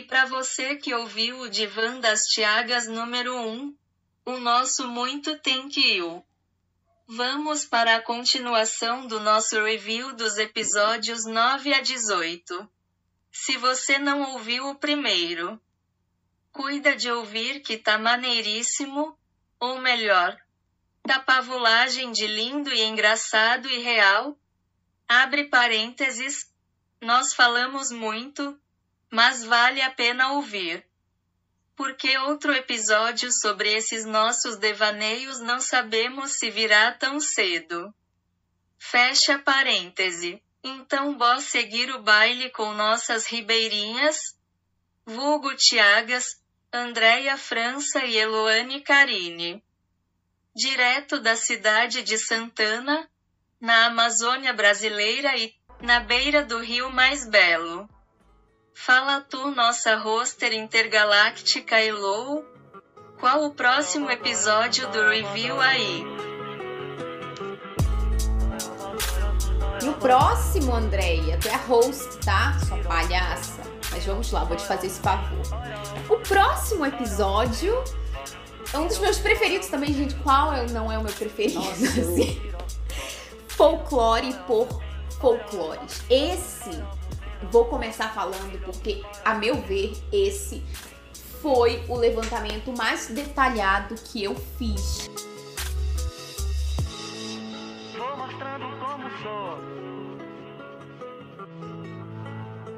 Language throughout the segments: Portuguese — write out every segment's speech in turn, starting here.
E para você que ouviu o Divã das Tiagas número 1, o nosso muito thank you. Vamos para a continuação do nosso review dos episódios 9 a 18. Se você não ouviu o primeiro, cuida de ouvir que tá maneiríssimo, ou melhor, da pavulagem de lindo e engraçado e real. Abre parênteses, nós falamos muito, mas vale a pena ouvir. Porque outro episódio sobre esses nossos devaneios não sabemos se virá tão cedo. Fecha parêntese. Então bora seguir o baile com nossas ribeirinhas, vulgo Tiagas, Andréia França e Eloane Carine. Direto da cidade de Santana, na Amazônia brasileira e na beira do rio mais belo. Fala tu, nossa roster intergaláctica Elo. Qual o próximo episódio do review aí? E o próximo, Andréia, tu é a host, tá? Sua palhaça. Mas vamos lá, vou te fazer esse favor. O próximo episódio é um dos meus preferidos também, gente. Qual é, não é o meu preferido? Assim. Folclore por folclores. Esse vou começar falando porque, a meu ver, esse foi o levantamento mais detalhado que eu fiz. Vou mostrando como sou.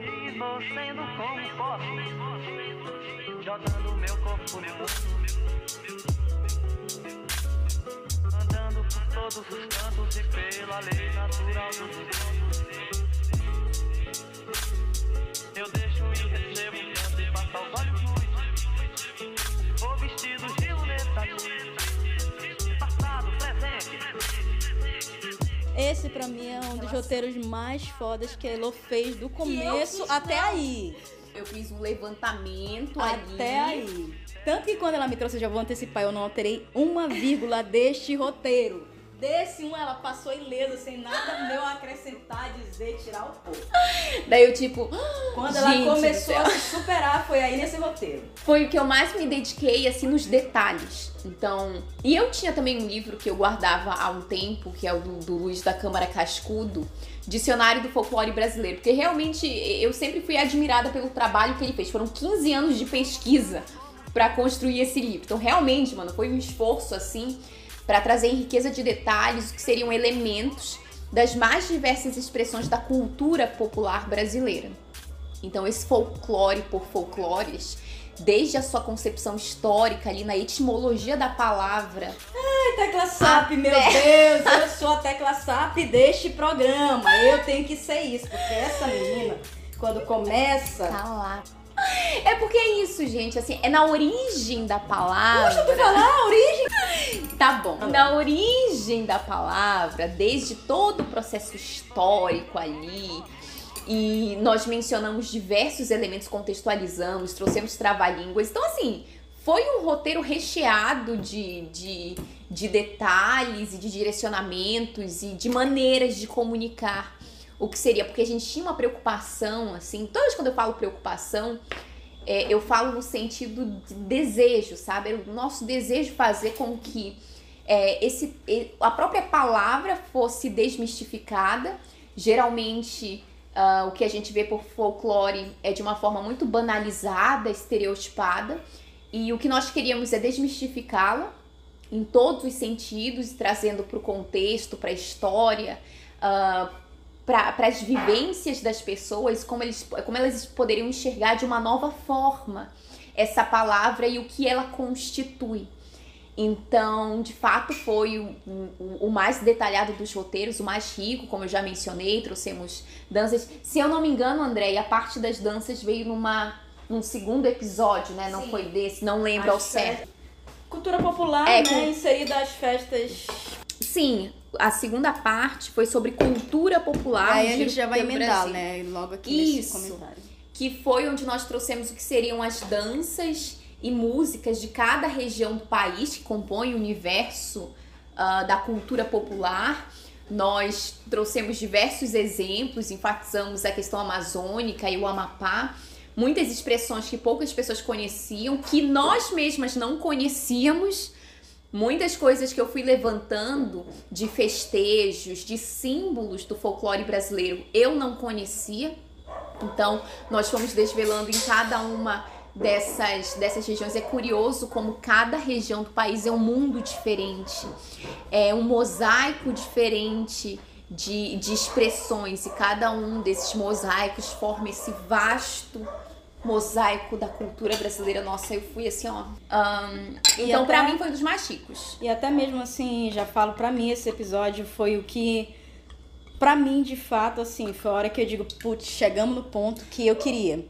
E vou sendo como posso. Jogando meu corpo no mundo. Andando por todos os cantos e pela lei natural do mundo. Aos olhos nus. De luneta, passado, presente. Esse pra mim é um dos roteiros mais fodas que a Elo fez do começo até aí. Eu fiz um levantamento ali. Até aí. Tanto que quando ela me trouxe, já vou antecipar, eu não alterei uma vírgula deste roteiro. Desse um, ela passou ilesa, sem nada meu acrescentar, dizer, tirar o pouco. Daí eu, tipo, Quando gente ela começou a se superar, foi aí nesse roteiro. foi o que eu mais me dediquei, assim, nos detalhes. Então, e eu tinha também um livro que eu guardava há um tempo, que é o do, do Luiz da Câmara Cascudo, Dicionário do Folclore Brasileiro, porque realmente eu sempre fui admirada pelo trabalho que ele fez. Foram 15 anos de pesquisa pra construir esse livro. Então, realmente, mano, foi um esforço, assim, pra trazer em riqueza de detalhes o que seriam elementos das mais diversas expressões da cultura popular brasileira. Então, esse folclore por folclores, desde a sua concepção histórica ali na etimologia da palavra, Ai, tecla SAP, meu Deus, eu sou a tecla SAP deste programa. Eu tenho que ser isso, porque essa menina, quando começa. tá lá. É porque é isso, gente, assim, é na origem da palavra. Deixa eu falar a origem. Tá bom. Na origem da palavra, desde todo o processo histórico ali, e nós mencionamos diversos elementos, contextualizamos, trouxemos trava-línguas. Então, assim, foi um roteiro recheado de, de, de detalhes e de direcionamentos e de maneiras de comunicar o que seria, porque a gente tinha uma preocupação, assim, toda vez quando eu falo preocupação, é, eu falo no sentido de desejo, sabe? Era o nosso desejo fazer com que é, esse, a própria palavra fosse desmistificada. Geralmente, ah, o que a gente vê por folclore é de uma forma muito banalizada, estereotipada, e o que nós queríamos é desmistificá-la em todos os sentidos, trazendo para o contexto, para a história, para as vivências das pessoas, como, eles, como elas poderiam enxergar de uma nova forma essa palavra e o que ela constitui. Então, de fato, foi o, o, o mais detalhado dos roteiros, o mais rico, como eu já mencionei, trouxemos danças. Se eu não me engano, André, a parte das danças veio numa, num segundo episódio, né? Não Sim. foi desse, não lembro ao As certo. Cultura popular, É, né? com- Inserida às festas. Sim, a segunda parte foi sobre cultura popular. aí a gente já vai emendar, Brasil. né? Logo aqui nesse Isso. comentário. que foi onde nós trouxemos o que seriam as danças e músicas de cada região do país que compõe o universo ah, da cultura popular. Nós trouxemos diversos exemplos, enfatizamos a questão amazônica e o Amapá muitas expressões que poucas pessoas conheciam, que nós mesmas não conhecíamos. Muitas coisas que eu fui levantando de festejos, de símbolos do folclore brasileiro, eu não conhecia. Então, nós fomos desvelando em cada uma dessas, dessas regiões. É curioso como cada região do país é um mundo diferente, é um mosaico diferente de, de expressões, e cada um desses mosaicos forma esse vasto mosaico da cultura brasileira. Nossa, eu fui assim, ó. E então, até- pra mim, foi um dos mais chicos. E até mesmo assim, já falo pra mim, esse episódio foi o que, pra mim, de fato, assim, foi a hora que eu digo, putz, chegamos no ponto que eu queria.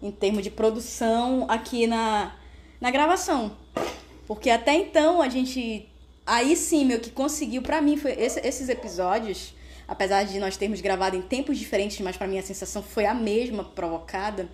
Em termos de produção aqui na, na gravação. Porque até então a gente. Aí sim, meu, que conseguiu, pra mim, foi esse- esses episódios, apesar de nós termos gravado em tempos diferentes, mas pra mim a sensação foi a mesma provocada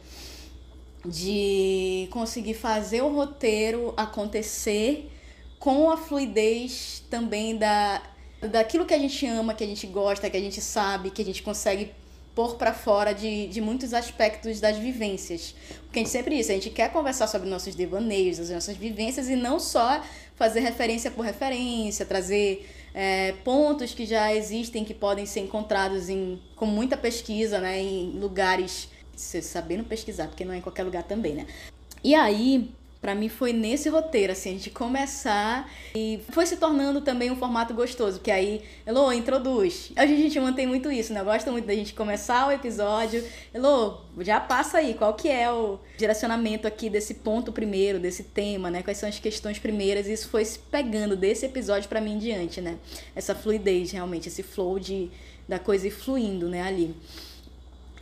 de conseguir fazer o roteiro acontecer com a fluidez também da daquilo que a gente ama, que a gente gosta, que a gente sabe, que a gente consegue pôr pra fora de, de muitos aspectos das vivências. Porque a gente sempre diz, a gente quer conversar sobre nossos devaneios, as nossas vivências e não só fazer referência por referência, trazer é, pontos que já existem, que podem ser encontrados em, com muita pesquisa, né, em lugares, você sabendo pesquisar, porque não é em qualquer lugar também, né? E aí, pra mim foi nesse roteiro, assim, gente começar e foi se tornando também um formato gostoso, que aí, Elô, introduz. Hoje a gente mantém muito isso, né? Eu gosto muito da gente começar o episódio. Elô, já passa aí, qual que é o direcionamento aqui desse ponto primeiro, desse tema, né? Quais são as questões primeiras? E isso foi se pegando desse episódio pra mim em diante, né? Essa fluidez, realmente, esse flow de, da coisa fluindo, né, ali.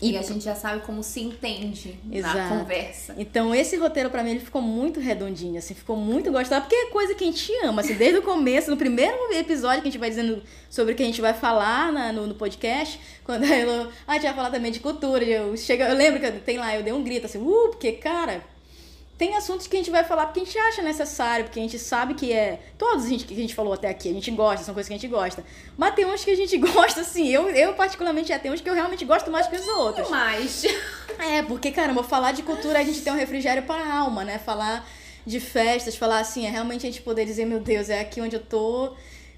E, a gente já sabe como se entende na Exato. conversa. Então, esse roteiro pra mim ele ficou muito redondinho, assim, ficou muito gostoso, porque é coisa que a gente ama, assim, desde o começo, no primeiro episódio que a gente vai dizendo sobre o que a gente vai falar na- no, no podcast, quando a Elo, ah, a gente vai falar também de cultura, eu, chega, eu lembro que eu- tem lá, eu dei um grito assim, uh, porque, cara, tem assuntos que a gente vai falar porque a gente acha necessário, porque a gente sabe que é. Todos a gente, que a gente falou até aqui, a gente gosta, são coisas que a gente gosta. Mas tem uns que a gente gosta, assim. Eu, eu particularmente, já tem uns que eu realmente gosto mais que os outros. Mas, É, porque, caramba, falar de cultura a gente tem um refrigério para a alma, né? Falar de festas, falar assim, é realmente a gente poder dizer, meu Deus, é aqui onde eu tô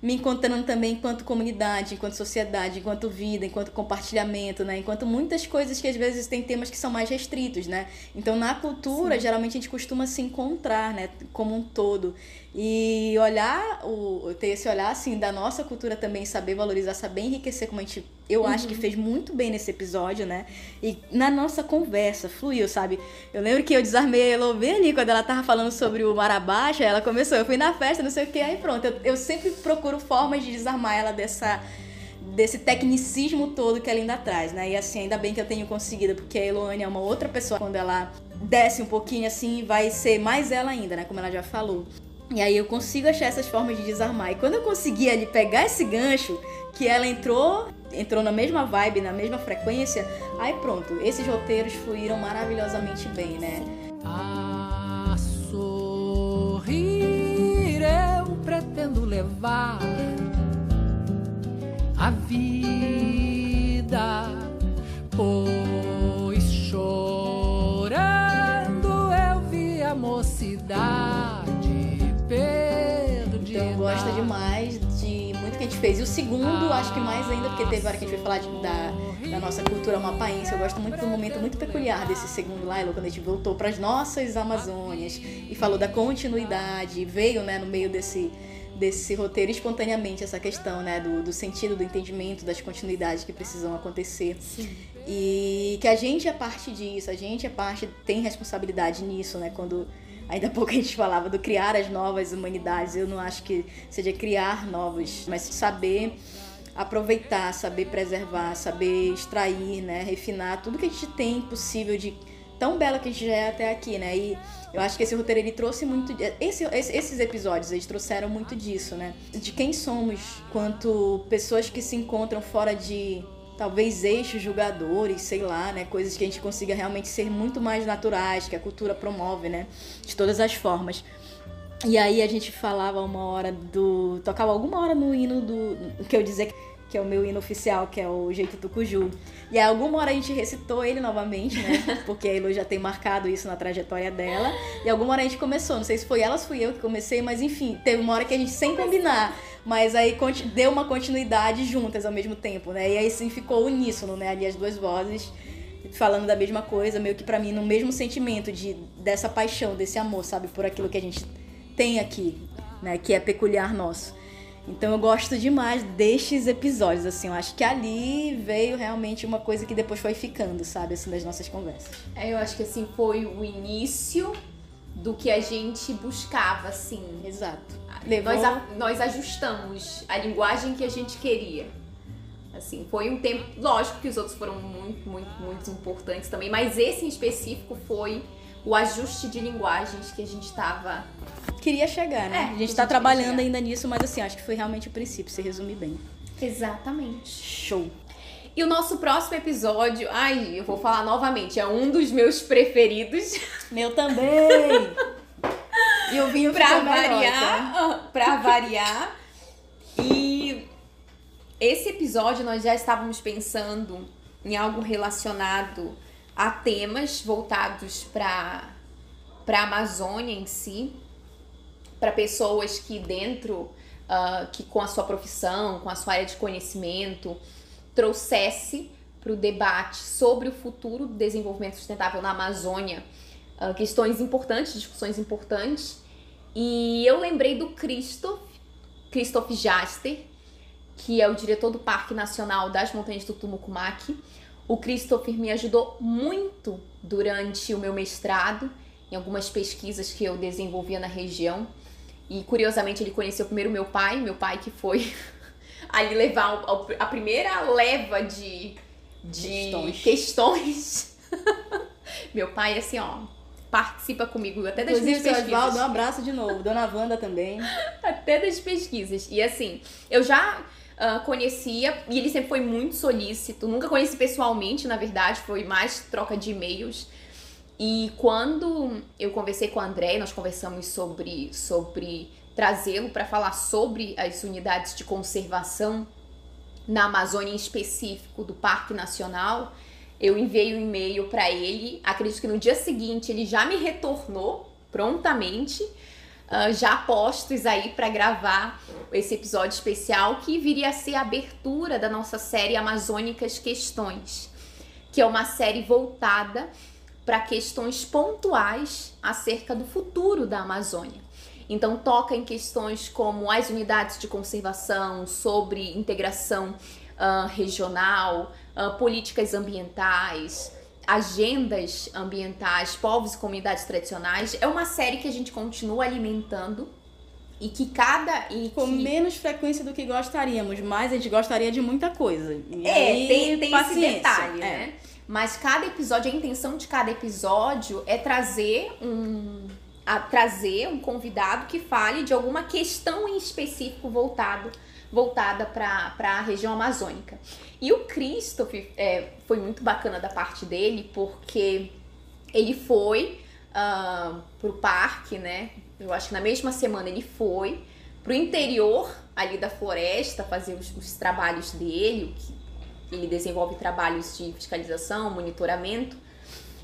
me encontrando também enquanto comunidade, enquanto sociedade, enquanto vida, enquanto compartilhamento, né? Enquanto muitas coisas que às vezes tem temas que são mais restritos, né? Então, na cultura, geralmente a gente costuma se encontrar, né? Como um todo. E olhar, o, ter esse olhar, assim, da nossa cultura também, saber valorizar, saber enriquecer, como a gente, eu acho que fez muito bem nesse episódio, né? E na nossa conversa, fluiu, sabe? Eu lembro que eu desarmei a Elo bem ali, quando ela tava falando sobre o Mar Baixa, ela começou, eu fui na festa, não sei o que, aí pronto. Eu, eu sempre procuro formas de desarmar ela dessa desse tecnicismo todo que ela ainda traz, né? E assim, ainda bem que eu tenho conseguido, porque a Eloane é uma outra pessoa, quando ela desce um pouquinho assim, vai ser mais ela ainda, né? Como ela já falou. E aí eu consigo achar essas formas de desarmar. E quando eu consegui ali pegar esse gancho, que ela entrou, entrou na mesma vibe, na mesma frequência, aí pronto, esses roteiros fluíram maravilhosamente bem, né? A sorrir eu pretendo levar a vida, pois chorando eu vi a mocidade perdida. Então eu gosto demais de muito que a gente fez. E o segundo, acho que mais ainda, porque teve hora que a gente foi falar de- da, da nossa cultura mapaense. Eu gosto muito do momento muito peculiar desse segundo lá, quando a gente voltou para as nossas Amazônias e falou da continuidade. Veio, né, no meio desse desse roteiro espontaneamente essa questão, né, do, do sentido, do entendimento, das continuidades que precisam acontecer. E que a gente é parte disso, a gente é parte, tem responsabilidade nisso, né, quando Ainda há pouco a gente falava do criar as novas humanidades. Eu não acho que seja criar novos, mas saber aproveitar, saber preservar, saber extrair, né, refinar tudo que a gente tem possível de tão belo que a gente já é até aqui, né? E eu acho que esse roteiro ele trouxe muito esse- esses episódios eles trouxeram muito disso, né? De quem somos quanto pessoas que se encontram fora de talvez eixos julgadores, sei lá, né? Coisas que a gente consiga realmente ser muito mais naturais, que a cultura promove, né? De todas as formas. E aí a gente falava uma hora do. tocava alguma hora no hino do. que eu dizia que é o meu hino oficial, que é o Jeito Tucuju. E aí alguma hora a gente recitou ele novamente, né? Porque a Elo já tem marcado isso na trajetória dela. E alguma hora a gente começou. Não sei se foi ela ou fui eu que comecei, mas enfim, teve uma hora que a gente sem combinar. Mas aí deu uma continuidade juntas ao mesmo tempo, né? E aí sim ficou uníssono, né? Ali as duas vozes falando da mesma coisa, meio que pra mim no mesmo sentimento de dessa paixão, desse amor, sabe, por aquilo que a gente tem aqui, né, que é peculiar nosso. Então eu gosto demais destes episódios, assim, eu acho que ali veio realmente uma coisa que depois foi ficando, sabe, assim, das nossas conversas. É, eu acho que assim foi o início do que a gente buscava, assim. Exato. Levou... Nós, a- nós ajustamos a linguagem que a gente queria. Assim, foi um tempo. Lógico que os outros foram muito, muito, muito importantes também, mas esse em específico foi o ajuste de linguagens que a gente estava. Queria chegar, né? É, a gente tá queria trabalhando ainda nisso, mas assim, acho que foi realmente o princípio, se resume bem. Exatamente. Show. E o nosso próximo episódio, ai, eu vou falar novamente, é um dos meus preferidos. Meu também! e o vinho pra ficou melhor, tá? variar, pra variar. E esse episódio nós já estávamos pensando em algo relacionado a temas voltados para para Amazônia em si, para pessoas que dentro ah, que com a sua profissão, com a sua área de conhecimento, trouxesse para o debate sobre o futuro do desenvolvimento sustentável na Amazônia ah, questões importantes, discussões importantes. E eu lembrei do Christoph, Christoph Jaster, que é o diretor do Parque Nacional das Montanhas do Tumucumaque. O Christopher me ajudou muito durante o meu mestrado, em algumas pesquisas que eu desenvolvia na região. E curiosamente ele conheceu primeiro meu pai, meu pai que foi ali levar a primeira leva de, de Questões. questões. meu pai, assim, ó, participa comigo até das minhas Inclusive, seu pesquisas Osvaldo, um abraço de novo. Dona Wanda também. até das pesquisas. E assim, eu já ah, conhecia, e ele sempre foi muito solícito. Nunca conheci pessoalmente, na verdade, foi mais troca de e-mails. E quando eu conversei com o André, nós conversamos sobre, sobre trazê-lo para falar sobre as unidades de conservação na Amazônia, em específico do Parque Nacional. Eu enviei um e-mail para ele. Acredito que no dia seguinte ele já me retornou prontamente, ah, já postos aí para gravar esse episódio especial que viria a ser a abertura da nossa série Amazônicas Questões, que é uma série voltada para questões pontuais acerca do futuro da Amazônia. Então toca em questões como as unidades de conservação, sobre integração ah, regional, ah, políticas ambientais, agendas ambientais, povos e comunidades tradicionais. É uma série que a gente continua alimentando e que cada e Com que... menos frequência do que gostaríamos, mas a gente gostaria de muita coisa. E É, aí, tem, tem esse detalhe, É. né? Mas cada episódio, a intenção de cada episódio é trazer um trazer um convidado que fale de alguma questão em específico voltado voltada para a região amazônica. E o Christoph é, foi muito bacana da parte dele, porque ele foi ah, pro parque, né? Eu acho que na mesma semana ele foi pro interior ali da floresta fazer os, os trabalhos dele, o que ele desenvolve trabalhos de fiscalização, monitoramento.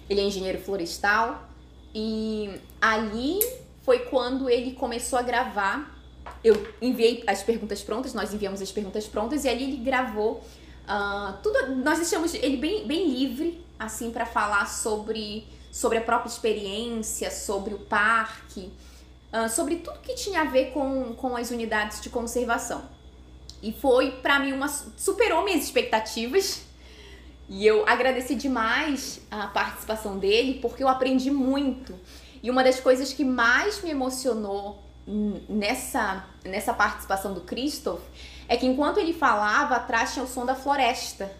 Ele é engenheiro florestal e ali foi quando ele começou a gravar. Eu enviei as perguntas prontas, nós enviamos as perguntas prontas e ali ele gravou ah, tudo. Nós deixamos ele bem, bem livre assim para falar sobre sobre a própria experiência, sobre o parque, ah, sobre tudo que tinha a ver com, com as unidades de conservação. E foi pra mim uma superou minhas expectativas. E eu agradeci demais a participação dele porque eu aprendi muito. E uma das coisas que mais me emocionou nessa nessa participação do Christoph é que enquanto ele falava, atrás tinha o som da floresta.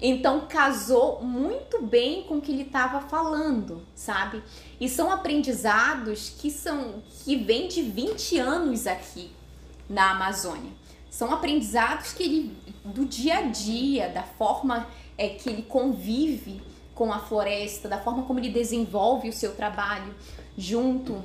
Então casou muito bem com o que ele estava falando, sabe? E são aprendizados que são que vêm de 20 anos aqui na Amazônia. São aprendizados que ele do dia a dia, da forma é, que ele convive com a floresta, da forma como ele desenvolve o seu trabalho junto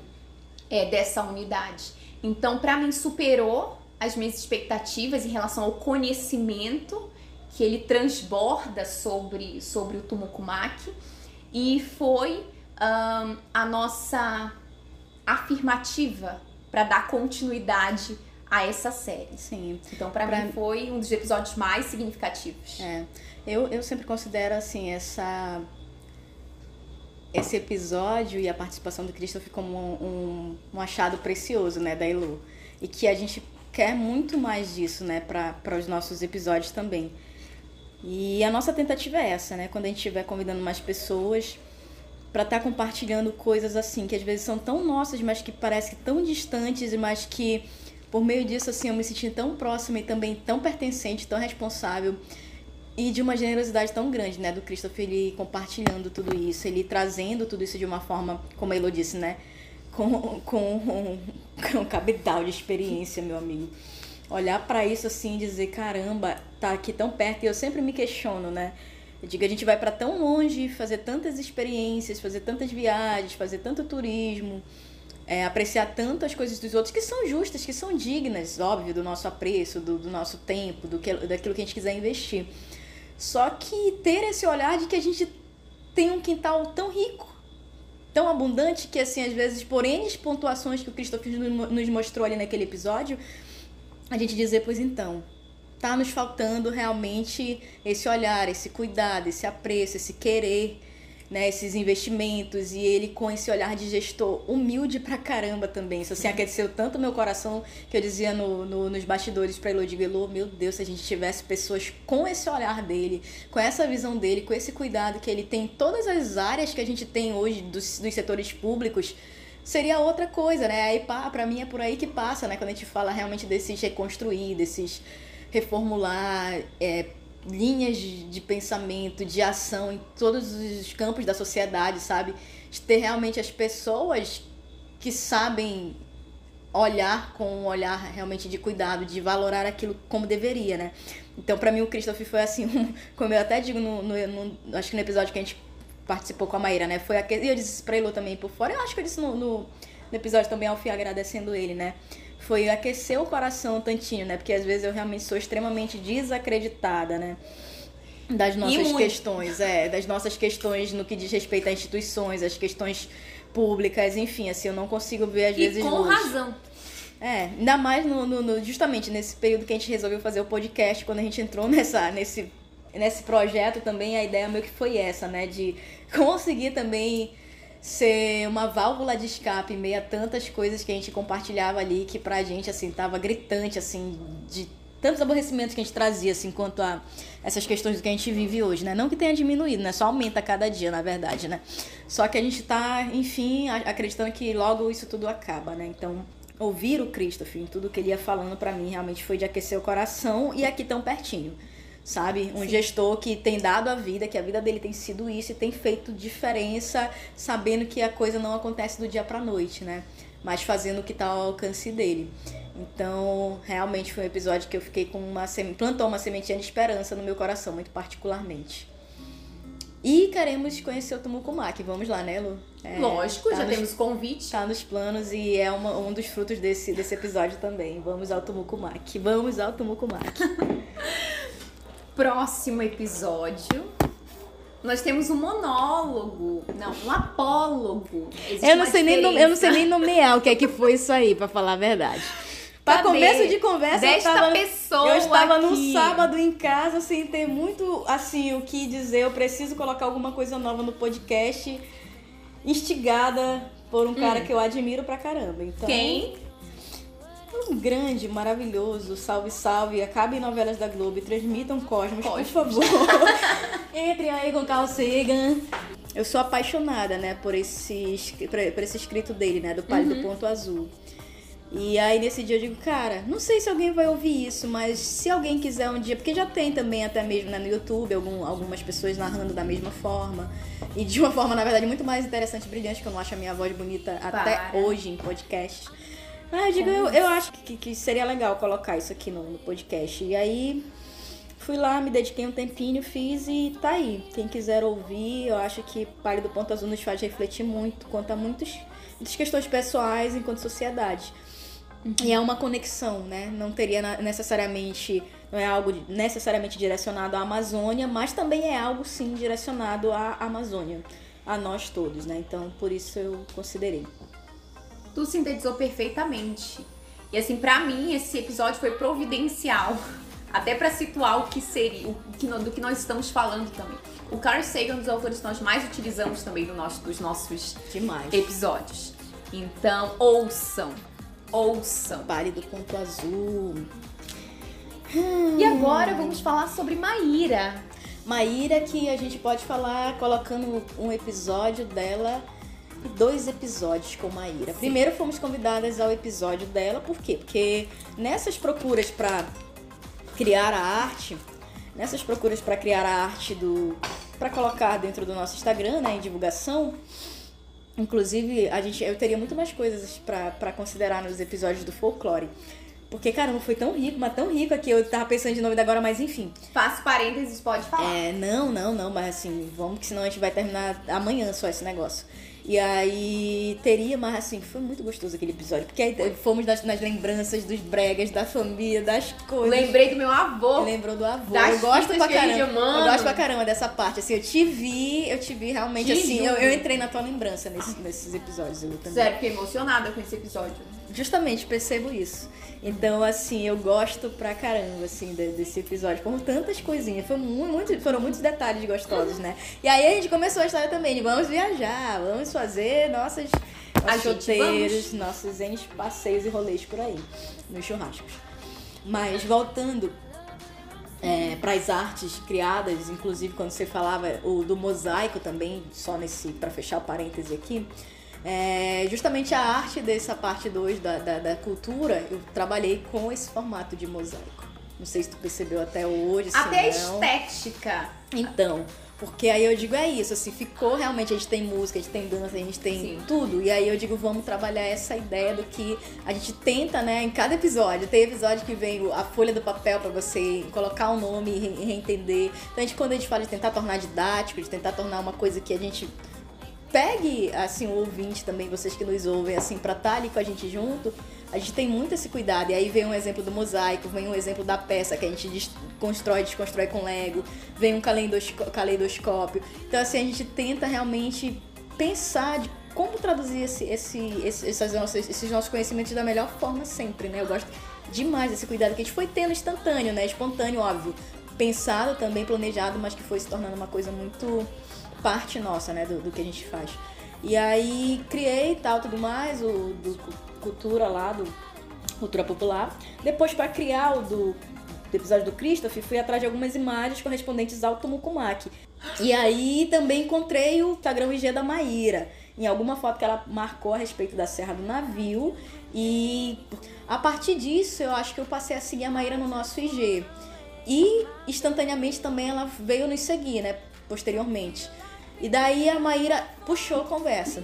é, dessa unidade. Então, para mim, superou as minhas expectativas em relação ao conhecimento que ele transborda sobre, sobre o Tumukumaki e foi ahn, a nossa afirmativa para dar continuidade a essa série. Sim. Então, para Pra- mim, foi um dos episódios mais significativos. É, eu, eu sempre considero assim essa esse episódio e a participação do Christopher como um, um, um achado precioso, né, da Elu. E que a gente quer muito mais disso, né, para os nossos episódios também. E a nossa tentativa é essa, né, quando a gente estiver convidando mais pessoas para estar compartilhando coisas assim, que às vezes são tão nossas, mas que parecem tão distantes, mas que por meio disso, assim, eu me senti tão próxima e também tão pertencente, tão responsável e de uma generosidade tão grande, né, do Christopher, ele compartilhando tudo isso, ele trazendo tudo isso de uma forma, como a Elo disse, né, com, com, com um cabedal de experiência, meu amigo. Olhar pra isso assim e dizer, caramba, tá aqui tão perto, e eu sempre me questiono, né, eu digo, a gente vai pra tão longe, fazer tantas experiências, fazer tantas viagens, fazer tanto turismo, é, apreciar tanto as coisas dos outros que são justas, que são dignas, óbvio, do nosso apreço, do, do nosso tempo, do que, daquilo que a gente quiser investir. Só que ter esse olhar de que a gente tem um quintal tão rico, tão abundante, que assim, às vezes, por N pontuações que o Christopher nos mostrou ali naquele episódio, a gente dizer, pois então, tá nos faltando realmente esse olhar, esse cuidado, esse apreço, esse querer, né, esses investimentos e ele com esse olhar de gestor humilde pra caramba também. Isso assim aqueceu tanto meu coração que eu dizia no, no- nos bastidores pra Elo, digo, meu Deus, se a gente tivesse pessoas com esse olhar dele, com essa visão dele, com esse cuidado que ele tem em todas as áreas que a gente tem hoje dos, dos setores públicos, seria outra coisa, né? Aí pá, pra mim é por aí que passa, né? Quando a gente fala realmente desses reconstruir, desses reformular, é, linhas de pensamento, de ação em todos os campos da sociedade, sabe? De ter realmente as pessoas que sabem olhar com um olhar realmente de cuidado, de valorar aquilo como deveria, né? Então, pra mim, o Christopher foi assim, um, como eu até digo no, no- no- acho que no episódio que a gente participou com a Maíra, né? Foi aquele, e eu disse pra ele também por fora, eu acho que eu disse no, no, no episódio também ao Fih agradecendo ele, né? Foi aquecer o coração um tantinho, né? Porque às vezes eu realmente sou extremamente desacreditada, né? Das nossas questões, é, das nossas questões no que diz respeito a instituições, as questões públicas, enfim, assim, eu não consigo ver às E vezes com luz. razão. É, ainda mais no, no- no- justamente nesse período que a gente resolveu fazer o podcast, quando a gente entrou nessa, nesse, nesse projeto também, a ideia meio que foi essa, né? De conseguir também ser uma válvula de escape em meio a tantas coisas que a gente compartilhava ali, que pra gente, assim, tava gritante, assim, de tantos aborrecimentos que a gente trazia, assim, quanto a essas questões do que a gente vive hoje, né? Não que tenha diminuído, né? Só aumenta cada dia, na verdade, né? Só que a gente tá, enfim, acreditando que logo isso tudo acaba, né? Então, ouvir o Christopher em tudo que ele ia falando pra mim realmente foi de aquecer o coração e aqui tão pertinho. Sabe? Um gestor que tem dado a vida, que a vida dele tem sido isso e tem feito diferença, sabendo que a coisa não acontece do dia pra noite, né? Mas fazendo o que tá ao alcance dele. Então, realmente foi um episódio que eu fiquei com uma seme... plantou uma sementinha de esperança no meu coração, muito particularmente. E queremos conhecer o Tumukumaki. Vamos lá, né, Lu? É, Lógico, tá já nos- temos convite. Tá nos planos e é uma- um dos frutos desse, desse episódio também. Vamos ao Tumukumaki. Vamos ao Tumukumaki. Próximo episódio. Nós temos um monólogo. Não, um apólogo. Existe Eu não, sei nem, nome- eu não sei nem nomear o que é que foi isso aí, pra falar a verdade. Pra começo de conversa, Desta eu tava, pessoa eu estava num aqui. sábado em casa sem ter muito, assim, o que dizer. Eu preciso colocar alguma coisa nova no podcast, instigada por um cara que eu admiro pra caramba. Então, Hum. Quem? Um grande, maravilhoso, salve, salve. Acabe em novelas da Globo e transmitam Cosmos, Cosmos. por favor. Entre aí com Carl Sagan. Eu sou apaixonada, né, por esse, es- por esse escrito dele, né, do Pálido Uhum. Ponto Azul. E aí nesse dia eu digo, cara, não sei se alguém vai ouvir isso, mas se alguém quiser um dia, porque já tem também até mesmo né, no YouTube algum- algumas pessoas narrando da mesma forma. E de uma forma, na verdade, muito mais interessante e brilhante, que eu não acho a minha voz bonita até Para. hoje em podcast. Ah, eu digo, eu, eu acho que, que seria legal colocar isso aqui no, no podcast. E aí Fui lá, me dediquei um tempinho, fiz e tá aí. Quem quiser ouvir, eu acho que Pare do Ponto Azul nos faz refletir muito, conta muitos, muitas questões pessoais enquanto sociedade. E é uma conexão, né? Não teria necessariamente, não é algo necessariamente direcionado à Amazônia, mas também é algo sim direcionado à Amazônia, a nós todos, né? Então, por isso eu considerei. Tu sintetizou perfeitamente. E assim, pra mim, esse episódio foi providencial. Até pra situar o que seria, o que, do que nós estamos falando também. O Carl Sagan é um dos autores que nós mais utilizamos também no nosso, dos nossos Demais. episódios. Então, ouçam. Ouçam. Pare do Ponto Azul. E agora vamos falar sobre Maíra. Maíra, que a gente pode falar colocando um episódio dela dois episódios com Maíra. Primeiro fomos convidadas ao episódio dela, por quê? Porque nessas procuras para criar a arte, nessas procuras para criar a arte do para colocar dentro do nosso Instagram, né, em divulgação, inclusive a gente eu teria muito mais coisas para considerar nos episódios do folclore. Porque, caramba, foi tão rico, mas tão rico aqui. Eu tava pensando de novo agora, mas enfim. Faça parênteses, pode falar. É, não, não, não, mas assim, vamos que senão a gente vai terminar amanhã só esse negócio. E aí teria, mas assim, foi muito gostoso aquele episódio. Porque aí fomos nas, nas lembranças dos bregas, da família, das coisas. Lembrei do meu avô. Lembrou do avô. Das eu gosto pra caramba. Eu gosto pra caramba dessa parte. Assim, eu te vi, eu te vi realmente Te assim. Eu, eu entrei na tua lembrança nesse- nesses episódios. Eu também. Sério, fiquei emocionada com esse episódio. Justamente, percebo isso. Então, assim, eu gosto pra caramba, assim, de- desse episódio. Por tantas coisinhas. Mu- muito, foram muitos detalhes gostosos, né? E aí a gente começou a história também de vamos viajar, vamos fazer nossas, nossos roteiros, nossos N passeios e rolês por aí, nos churrascos. Mas voltando para as artes criadas, inclusive quando você falava o do mosaico também, só nesse para fechar o parêntese aqui, é, justamente a arte dessa parte 2 da, da, da cultura, eu trabalhei com esse formato de mosaico. Não sei se tu percebeu até hoje, Até não. estética. Então, porque aí eu digo, é isso, assim, ficou realmente, a gente tem música, a gente tem dança, a gente tem Sim. tudo. E aí eu digo, vamos trabalhar essa ideia do que a gente tenta, né, em cada episódio. Tem episódio que vem o- a folha do papel pra você colocar um nome e re- reentender. Então, a gente, quando a gente fala de tentar tornar didático, de tentar tornar uma coisa que a gente pegue, assim, o ouvinte também, vocês que nos ouvem, assim, pra estar ali com a gente junto, a gente tem muito esse cuidado. E aí vem um exemplo do mosaico, vem um exemplo da peça que a gente constrói, desconstrói com Lego, vem um caleidoscó- caleidoscópio. Então, assim, a gente tenta realmente pensar de como traduzir esse, esse, esse- essas nossas- esses nossos conhecimentos da melhor forma sempre, né? Eu gosto demais desse cuidado que a gente foi tendo instantâneo, né? Espontâneo, óbvio. Pensado também, planejado, mas que foi se tornando uma coisa muito parte nossa, né? Do, do que a gente faz. E aí criei tal, tudo mais, o do cu- cultura lá, do cultura popular. Depois, para criar o do, do episódio do Christopher, fui atrás de algumas imagens correspondentes ao Tumucumaque. E aí também encontrei o Instagram IG da Maíra, em alguma foto que ela marcou a respeito da Serra do Navio. E a partir disso, eu acho que eu passei a seguir a Maíra no nosso IG. E instantaneamente também ela veio nos seguir, né? Posteriormente. E daí a Maíra puxou conversa.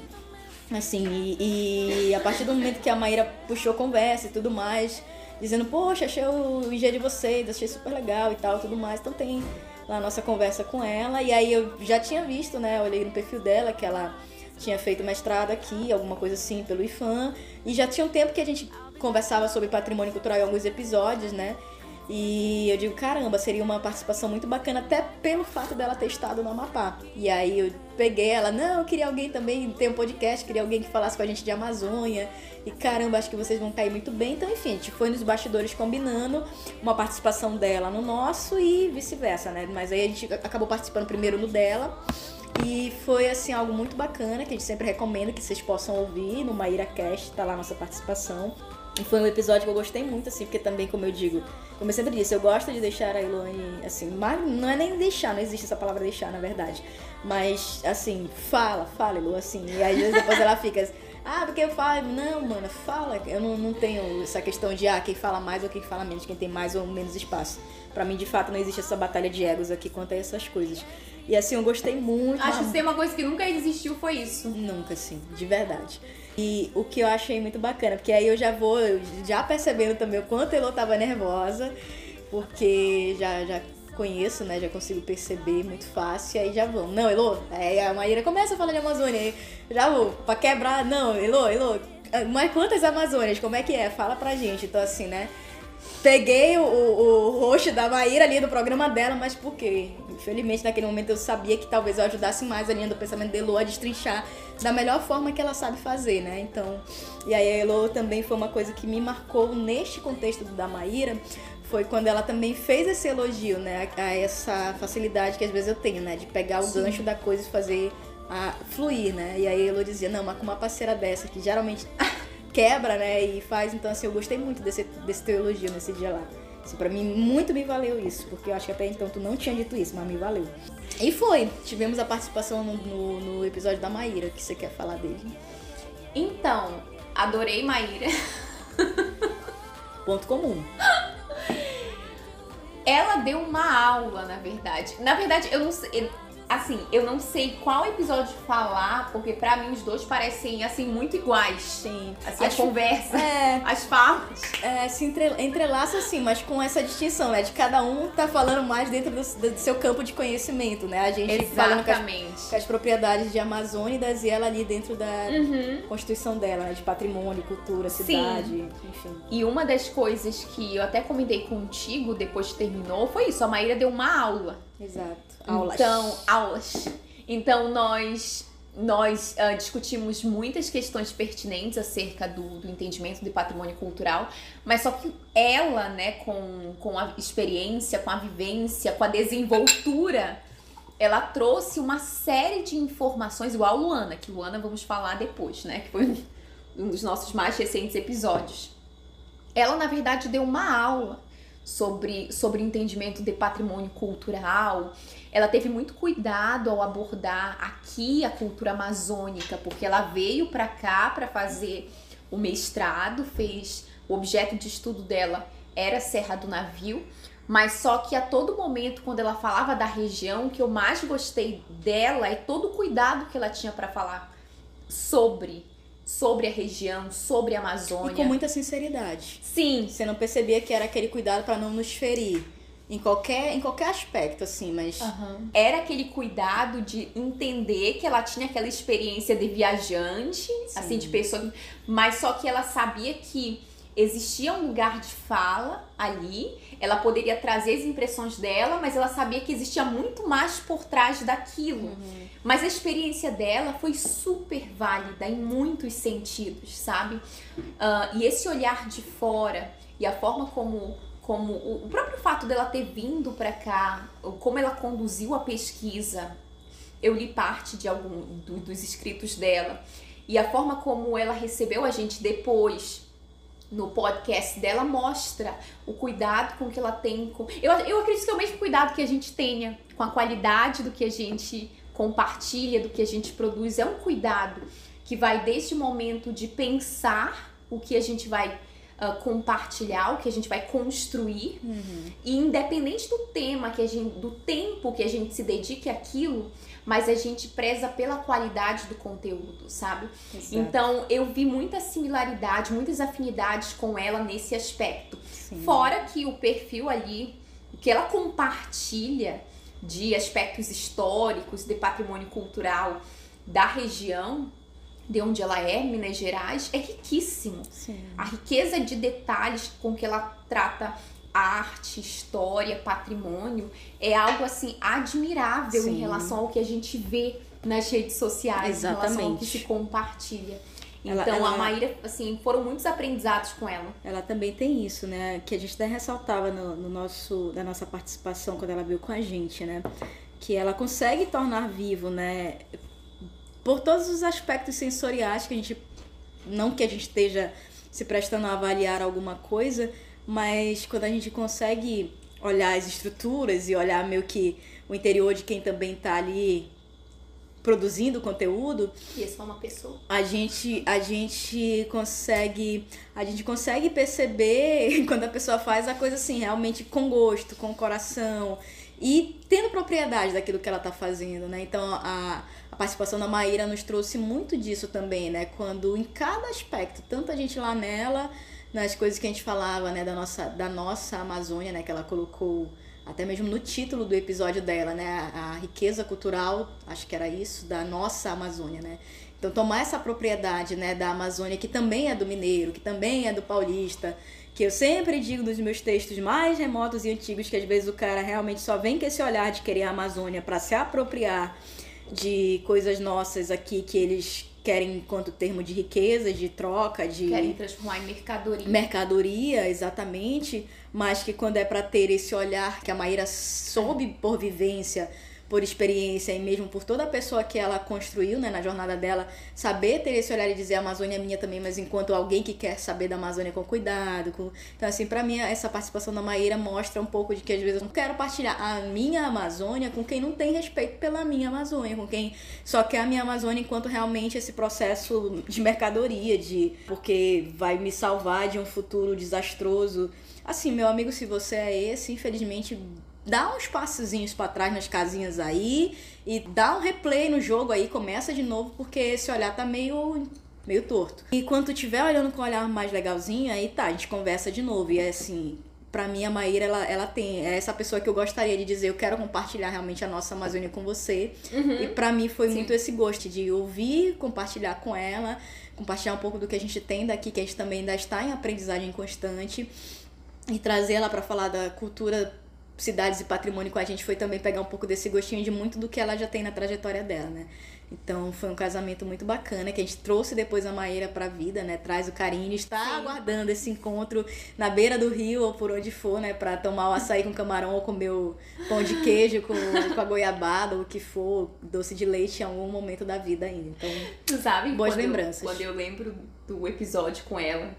Assim, e, e a partir do momento que a Maíra puxou conversa e tudo mais, dizendo, poxa, achei o IG de vocês, achei super legal e tal, tudo mais. Então tem lá a nossa conversa com ela. E aí eu já tinha visto, né? Olhei no perfil dela que ela tinha feito mestrado aqui, alguma coisa assim, pelo IFAM. E já tinha um tempo que a gente conversava sobre patrimônio cultural em alguns episódios, né? E eu digo, caramba, seria uma participação muito bacana, até pelo fato dela ter estado no Amapá. E aí eu peguei ela, não, eu queria alguém também, ter um podcast, queria alguém que falasse com a gente de Amazônia. E caramba, acho que vocês vão cair muito bem. Então, enfim, a gente foi nos bastidores combinando uma participação dela no nosso e vice-versa, né? Mas aí a gente acabou participando primeiro no dela. E foi assim algo muito bacana que a gente sempre recomenda que vocês possam ouvir no Maíra Cast, tá lá a nossa participação. E foi um episódio que eu gostei muito, assim, porque também, como eu digo, como eu sempre disse, eu gosto de deixar a Ilone, assim, mas não é nem deixar, não existe essa palavra deixar, na verdade. Mas, assim, fala, fala, Elu, assim. E aí depois ela fica, ah, porque eu falo, não, mano, fala. Eu não, não tenho essa questão de, ah, quem fala mais ou quem fala menos, quem tem mais ou menos espaço. Pra mim, de fato, não existe essa batalha de egos aqui quanto a essas coisas. E assim, eu gostei muito. Acho que tem uma coisa que nunca existiu foi isso. Nunca, assim, de verdade. E o que eu achei muito bacana, porque aí eu já vou já percebendo também o quanto Elô tava nervosa, porque já, já conheço, né? Já consigo perceber muito fácil, e aí já vamos. Não, Elô, aí a Maíra começa a falar de Amazônia, aí já vou, pra quebrar, não, Elô, Elô, mas quantas Amazônias, como é que é? Fala pra gente, então assim, né? Peguei o, o, o rosto da Maíra ali do programa dela, mas por quê? Infelizmente, naquele momento eu sabia que talvez eu ajudasse mais a linha do pensamento de Elo a destrinchar da melhor forma que ela sabe fazer, né? Então, e aí a Elo também foi uma coisa que me marcou neste contexto da Maíra, foi quando ela também fez esse elogio, né? A essa facilidade que às vezes eu tenho, né? De pegar o gancho da coisa e fazer a fluir, né? E aí a Elo dizia, não, mas com uma parceira dessa, que geralmente quebra, né? E faz, então assim, eu gostei muito desse, desse teu elogio nesse dia lá. Assim, pra mim, muito me valeu isso, porque eu acho que até então tu não tinha dito isso, mas me valeu. E foi, tivemos a participação no, no, no episódio da Maíra, que você quer falar dele. Então, adorei Maíra. Ponto comum. Ela deu uma aula, na verdade. Na verdade, eu não sei. Assim, eu não sei qual episódio falar, porque pra mim os dois parecem, assim, muito iguais. Sim. Assim, Acho- a conversa, É, as falas. é, se entre, entrelaça assim, mas com essa distinção, né? De cada um tá falando mais dentro do, do seu campo de conhecimento, né? A gente falando com as, Exatamente. com as propriedades de Amazônidas e ela ali dentro da Uhum. constituição dela, né? De patrimônio, cultura, cidade, enfim. E uma das coisas que eu até comentei contigo depois que terminou foi isso. A Maíra deu uma aula. Exato. Aulas. Então, aulas. Então nós nós ah, discutimos muitas questões pertinentes acerca do, do entendimento de patrimônio cultural, mas só que ela, né, com, com a experiência, com a vivência, com a desenvoltura, ela trouxe uma série de informações, igual a Luana, que Luana vamos falar depois, né, que foi um dos nossos mais recentes episódios. Ela, na verdade, deu uma aula sobre, sobre entendimento de patrimônio cultural, ela teve muito cuidado ao abordar aqui a cultura amazônica, porque ela veio para cá para fazer o mestrado, fez o objeto de estudo dela era Serra do Navio, mas só que a todo momento quando ela falava da região, o que eu mais gostei dela é todo o cuidado que ela tinha para falar sobre sobre a região, sobre a Amazônia. E com muita sinceridade. Sim, Você não percebia que era aquele cuidado pra não nos ferir. Em qualquer, em qualquer aspecto, assim, mas. era aquele cuidado de entender que ela tinha aquela experiência de viajante, assim, de pessoa, mas só que ela sabia que existia um lugar de fala ali, ela poderia trazer as impressões dela, mas ela sabia que existia muito mais por trás daquilo. Mas a experiência dela foi super válida em muitos sentidos, sabe? Ah, e esse olhar de fora e a forma como, como o próprio fato dela ter vindo pra cá, como ela conduziu a pesquisa, eu li parte de algum do- dos escritos dela. E a forma como ela recebeu a gente depois no podcast dela mostra o cuidado com que ela tem com eu, eu acredito que é o mesmo cuidado que a gente tenha com a qualidade do que a gente compartilha, do que a gente produz, é um cuidado que vai desde o momento de pensar o que a gente vai ah, compartilhar, o que a gente vai construir, e independente do tema que a gente, do tempo que a gente se dedique àquilo, mas a gente preza pela qualidade do conteúdo, sabe? Exato. Então eu vi muita similaridade, muitas afinidades com ela nesse aspecto. Sim. Fora que o perfil ali, o que ela compartilha de aspectos históricos, de patrimônio cultural da região, de onde ela é, Minas Gerais, é riquíssimo. Sim. A riqueza de detalhes com que ela trata arte, história, patrimônio é algo assim admirável em Sim. relação ao que a gente vê nas redes sociais, em relação ao que Exatamente. se compartilha. Ela- Então a ela- Maíra, assim, foram muitos aprendizados com ela. Ela também tem isso, né? Que a gente até ressaltava no, no nosso, na nossa participação quando ela veio com a gente, né? Que ela consegue tornar vivo, né? Por todos os aspectos sensoriais que a gente. Não que a gente esteja se prestando a avaliar alguma coisa, mas quando a gente consegue olhar as estruturas e olhar meio que o interior de quem também tá ali produzindo conteúdo, E essa foi uma pessoa. a gente a gente consegue a gente consegue perceber quando a pessoa faz a coisa assim realmente com gosto com coração e tendo propriedade daquilo que ela tá fazendo né então a, a participação da Maíra nos trouxe muito disso também né quando em cada aspecto tanto a gente lá nela nas coisas que a gente falava, né, da nossa, da nossa Amazônia, né, que ela colocou até mesmo no título do episódio dela, né, a, a riqueza cultural, acho que era isso, da nossa Amazônia, né. Então tomar essa propriedade, né, da Amazônia que também é do mineiro, que também é do paulista, que eu sempre digo nos meus textos mais remotos e antigos que às vezes o cara realmente só vem com esse olhar de querer a Amazônia para se apropriar de coisas nossas aqui que eles querem enquanto termo de riqueza, de troca, de Querem transformar em mercadoria. mercadoria, exatamente, mas que quando é para ter esse olhar que a Maíra soube por vivência, por experiência e mesmo por toda a pessoa que ela construiu, né, na jornada dela, saber ter esse olhar e dizer a Amazônia é minha também, mas enquanto alguém que quer saber da Amazônia com cuidado, com... então assim, para mim essa participação da Maíra mostra um pouco de que às vezes eu não quero partilhar a minha Amazônia com quem não tem respeito pela minha Amazônia, com quem só quer a minha Amazônia enquanto realmente esse processo de mercadoria, de porque vai me salvar de um futuro desastroso. Assim, meu amigo, se você é esse, infelizmente dá uns passozinhos pra trás nas casinhas aí e dá um replay no jogo aí, começa de novo, porque esse olhar tá meio meio torto. E quando tu tiver olhando com um olhar mais legalzinho, aí tá, a gente conversa de novo. E é assim, pra mim a Maíra, ela, ela tem, é essa pessoa que eu gostaria de dizer, eu quero compartilhar realmente a nossa Amazônia com você. E pra mim foi muito esse gosto de ouvir, compartilhar com ela, compartilhar um pouco do que a gente tem daqui, que a gente também ainda está em aprendizagem constante. E trazer ela pra falar da cultura cidades e patrimônio com a gente foi também pegar um pouco desse gostinho de muito do que ela já tem na trajetória dela, né? Então foi um casamento muito bacana que a gente trouxe depois a Maíra pra vida, né? Traz o carinho, está Sim. aguardando esse encontro na beira do rio ou por onde for, né? Pra tomar o açaí com camarão ou comer o pão de queijo com, com a goiabada ou o que for, doce de leite em algum momento da vida ainda. Então, Tu sabe? Boas quando eu- lembranças. quando eu lembro do episódio com ela,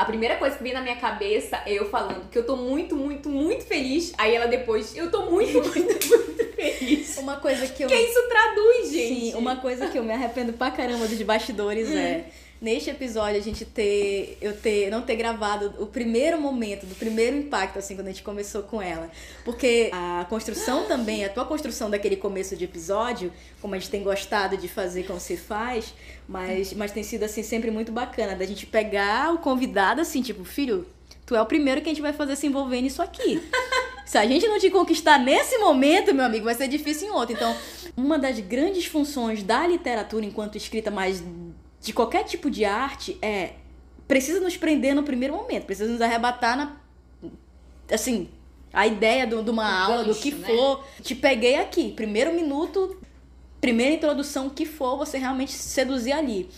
a primeira coisa que vem na minha cabeça é eu falando que eu tô muito, muito, muito feliz. Aí ela depois, eu tô muito, muito, muito feliz. uma coisa que eu Que isso traduz, gente. Sim, uma coisa que eu me arrependo pra caramba dos bastidores é neste episódio a gente ter eu ter não ter gravado o primeiro momento do primeiro impacto assim quando a gente começou com ela porque a construção também a tua construção daquele começo de episódio como a gente tem gostado de fazer como se faz mas mas tem sido assim sempre muito bacana da gente pegar o convidado assim tipo filho tu é o primeiro que a gente vai fazer se envolver nisso aqui se a gente não te conquistar nesse momento, meu amigo, vai ser difícil em outro. Então, uma das grandes funções da literatura enquanto escrita, mas de qualquer tipo de arte, é precisa nos prender no primeiro momento, precisa nos arrebatar na assim, a ideia do- de uma O aula, do gancho, que né? for. Te peguei aqui, primeiro minuto, primeira introdução, o que for, você realmente seduzir ali.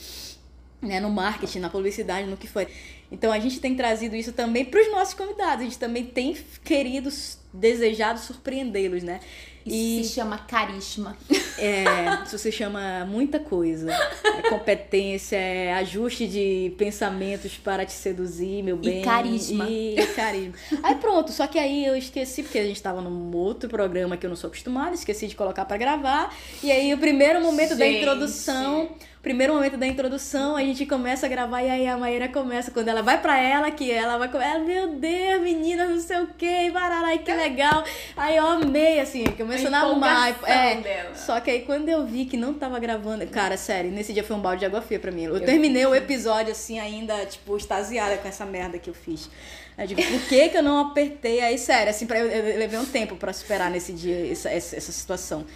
Né, no marketing, na publicidade, no que for. Então a gente tem trazido isso também para os nossos convidados. A gente também tem querido, desejado surpreendê-los, né? Isso E se chama carisma. é, isso se chama muita coisa. É competência, é ajuste de pensamentos para te seduzir, meu E bem. carisma. E carisma. Aí pronto, só que aí eu esqueci, porque a gente tava num outro programa que eu não sou acostumada, esqueci de colocar para gravar. E aí o primeiro momento da Gente. introdução, primeiro momento da introdução, a gente começa a gravar e aí a Maíra começa, quando ela vai pra ela, que ela vai começar, meu Deus, menina, não sei o que, barará, que legal. Aí eu amei, assim, começando a arrumar. empolgação É, dela. só que aí quando eu vi que não tava gravando, cara, sério, nesse dia foi um balde de água fria pra mim. Eu, terminei o episódio assim, ainda, tipo, extasiada com essa merda que eu fiz. Eu digo, por que que eu não apertei? Aí, sério, assim, pra, eu, eu levei um tempo pra superar nesse dia essa, essa, essa situação.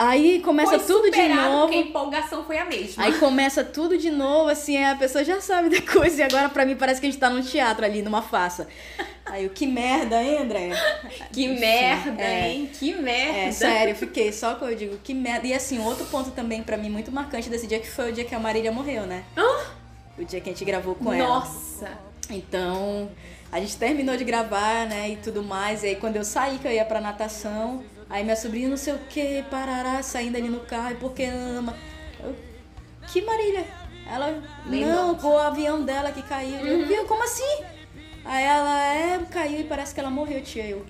Aí começa Foi tudo de novo. porque a empolgação foi a mesma. Aí começa tudo de novo, assim, a pessoa já sabe da coisa, e agora pra mim parece que a gente tá num teatro ali, numa farsa. Aí eu, que merda, hein, André? que merda, é. hein? Que merda. É, sério, eu fiquei só quando eu digo que merda. E assim, outro ponto também pra mim muito marcante desse dia que foi o dia que a Marília morreu, né? O dia que a gente gravou com ela. Nossa. Então, a gente terminou de gravar, né, e tudo mais. E aí quando eu saí, que eu ia pra natação, aí minha sobrinha não sei o que, parará, saindo ali no carro, porque ama. Eu, que Marília? Ela, Lembra? não, o avião dela que caiu. Eu, viu, como assim? Aí ela, é, caiu e parece que ela morreu, tia. Eu,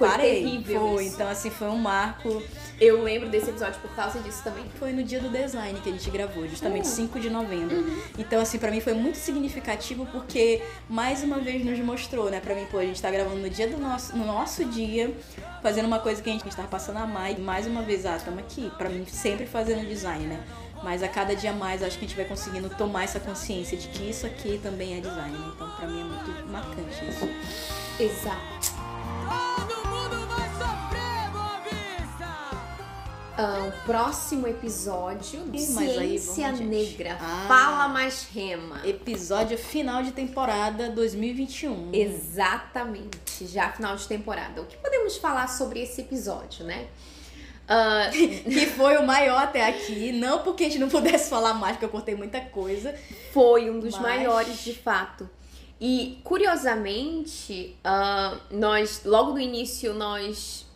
Foi parei. terrível Foi, isso. então assim, foi um marco. Eu lembro desse episódio por causa disso também. Foi no dia do design que a gente gravou, justamente Uhum. 5 de novembro. Então, assim, pra mim foi muito significativo porque mais uma vez nos mostrou, né? Pra mim, pô, a gente tá gravando no dia do nosso, no nosso dia, fazendo uma coisa que a gente, a gente tava passando a mais. E mais uma vez, ah, estamos aqui. Pra mim, sempre fazendo design, né? Mas a cada dia mais acho que a gente vai conseguindo tomar essa consciência de que isso aqui também é design. Então, pra mim é muito marcante isso. Exato. Ah, o próximo episódio, Ih, mas aí, Ciência vamos. Negra. Ah. Fala mais rema. Episódio final de temporada 2021. Exatamente, já final de temporada. O que podemos falar sobre esse episódio, né? Ah, Que foi o maior até aqui. Não porque a gente não pudesse falar mais, porque eu cortei muita coisa. foi um dos Mas- maiores de fato. E curiosamente, ah, nós logo no início nós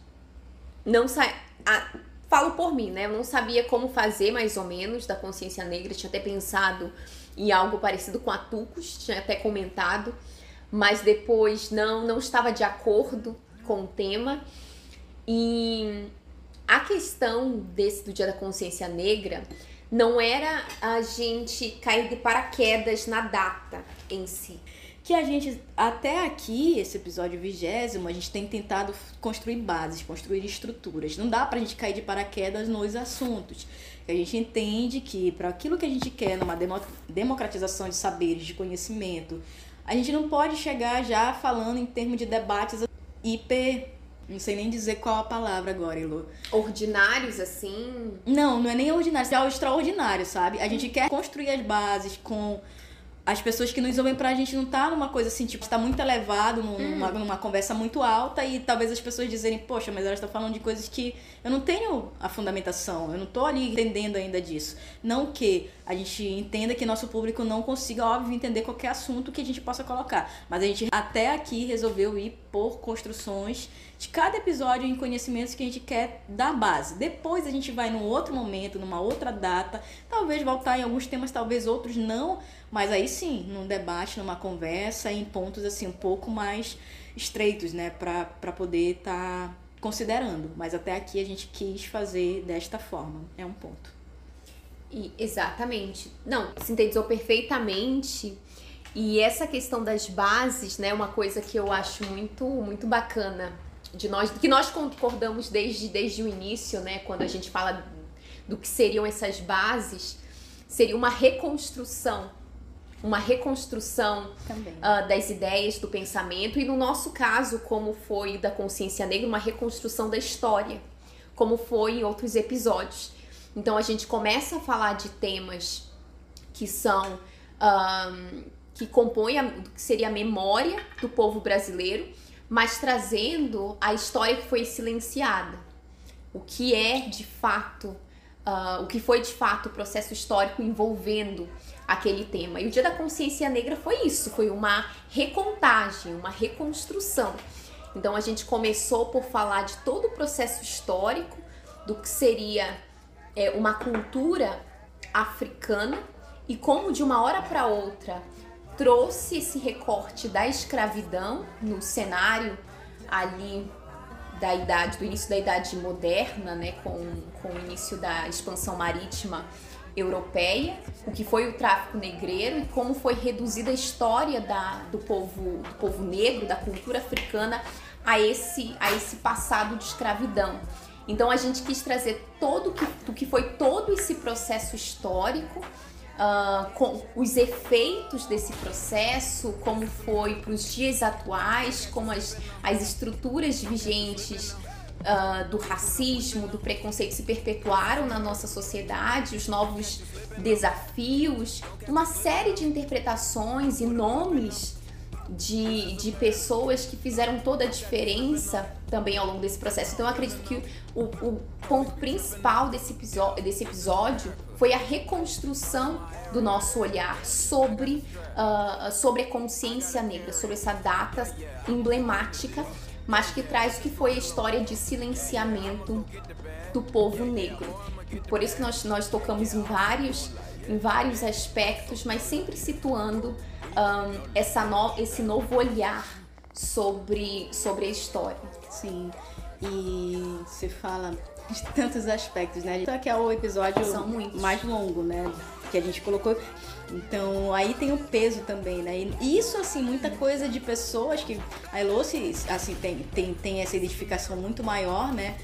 não sa... ah, falo por mim, né? Eu não sabia como fazer mais ou menos da consciência negra, tinha até pensado em algo parecido com a Tucos, tinha até comentado, mas depois não não estava de acordo com o tema. E a questão desse do Dia da Consciência Negra não era a gente cair de paraquedas na data em si. Que a gente, até aqui, esse episódio vigésimo, a gente tem tentado construir bases, construir estruturas. Não dá pra gente cair de paraquedas nos assuntos. A gente entende que para aquilo que a gente quer numa demo- democratização de saberes, de conhecimento, a gente não pode chegar já falando em termos de debates hiper. Não sei nem dizer qual a palavra agora, Elo. Ordinários assim, Não, não é nem ordinário, é o extraordinário, sabe? A gente quer construir as bases com as pessoas que nos ouvem pra gente não tá numa coisa assim, tipo, tá muito elevado, num- numa, numa conversa muito alta e talvez as pessoas dizerem, poxa, mas elas estão falando de coisas que eu não tenho a fundamentação, eu não tô ali entendendo ainda disso. Não que a gente entenda que nosso público não consiga, óbvio, entender qualquer assunto que a gente possa colocar. Mas a gente até aqui resolveu ir por construções de cada episódio em conhecimentos que a gente quer dar base. Depois a gente vai num outro momento, numa outra data, talvez voltar em alguns temas, talvez outros não, mas aí sim, num debate, numa conversa, em pontos assim um pouco mais estreitos, né, pra poder estar considerando. Mas até aqui a gente quis fazer desta forma. É um ponto. E, exatamente. Não, sintetizou perfeitamente. E essa questão das bases, né, é uma coisa que eu acho muito, muito bacana de nós, que nós concordamos desde, desde o início, né, quando a gente fala do que seriam essas bases, seria uma reconstrução, uma reconstrução ah, das ideias, do pensamento, e no nosso caso, como foi da consciência negra, uma reconstrução da história, como foi em outros episódios. Então a gente começa a falar de temas que são ahn, que compõem a, que seria a memória do povo brasileiro, mas trazendo a história que foi silenciada, o que é de fato, ah, o que foi de fato o processo histórico envolvendo aquele tema. E o Dia da Consciência Negra foi isso, foi uma recontagem, uma reconstrução. Então a gente começou por falar de todo o processo histórico, do que seria é, uma cultura africana e como de uma hora para outra trouxe esse recorte da escravidão no cenário ali da idade, do início da idade moderna, né, com, com o início da expansão marítima europeia, o que foi o tráfico negreiro e como foi reduzida a história da, do, povo, do povo negro, da cultura africana a esse, a esse passado de escravidão. Então a gente quis trazer todo o que, do que foi todo esse processo histórico, ah, com os efeitos desse processo, como foi para os dias atuais, como as, as estruturas vigentes ah, do racismo, do preconceito se perpetuaram na nossa sociedade, os novos desafios, uma série de interpretações e nomes de, de pessoas que fizeram toda a diferença também ao longo desse processo. Então eu acredito que o, o ponto principal desse, desse episódio foi a reconstrução do nosso olhar sobre, ah, sobre a consciência negra, sobre essa data emblemática, mas que traz o que foi a história de silenciamento do povo negro. Por isso que nós, nós tocamos em vários, em vários aspectos, mas sempre situando ahn, essa no, esse novo olhar sobre, sobre a história. Sim. E você fala de tantos aspectos, né? Só que é o episódio mais longo, né? que a gente colocou. Então aí tem o peso também, né? E isso, assim, muita coisa de pessoas que. A Eloce, assim, tem, tem, tem essa identificação muito maior, né?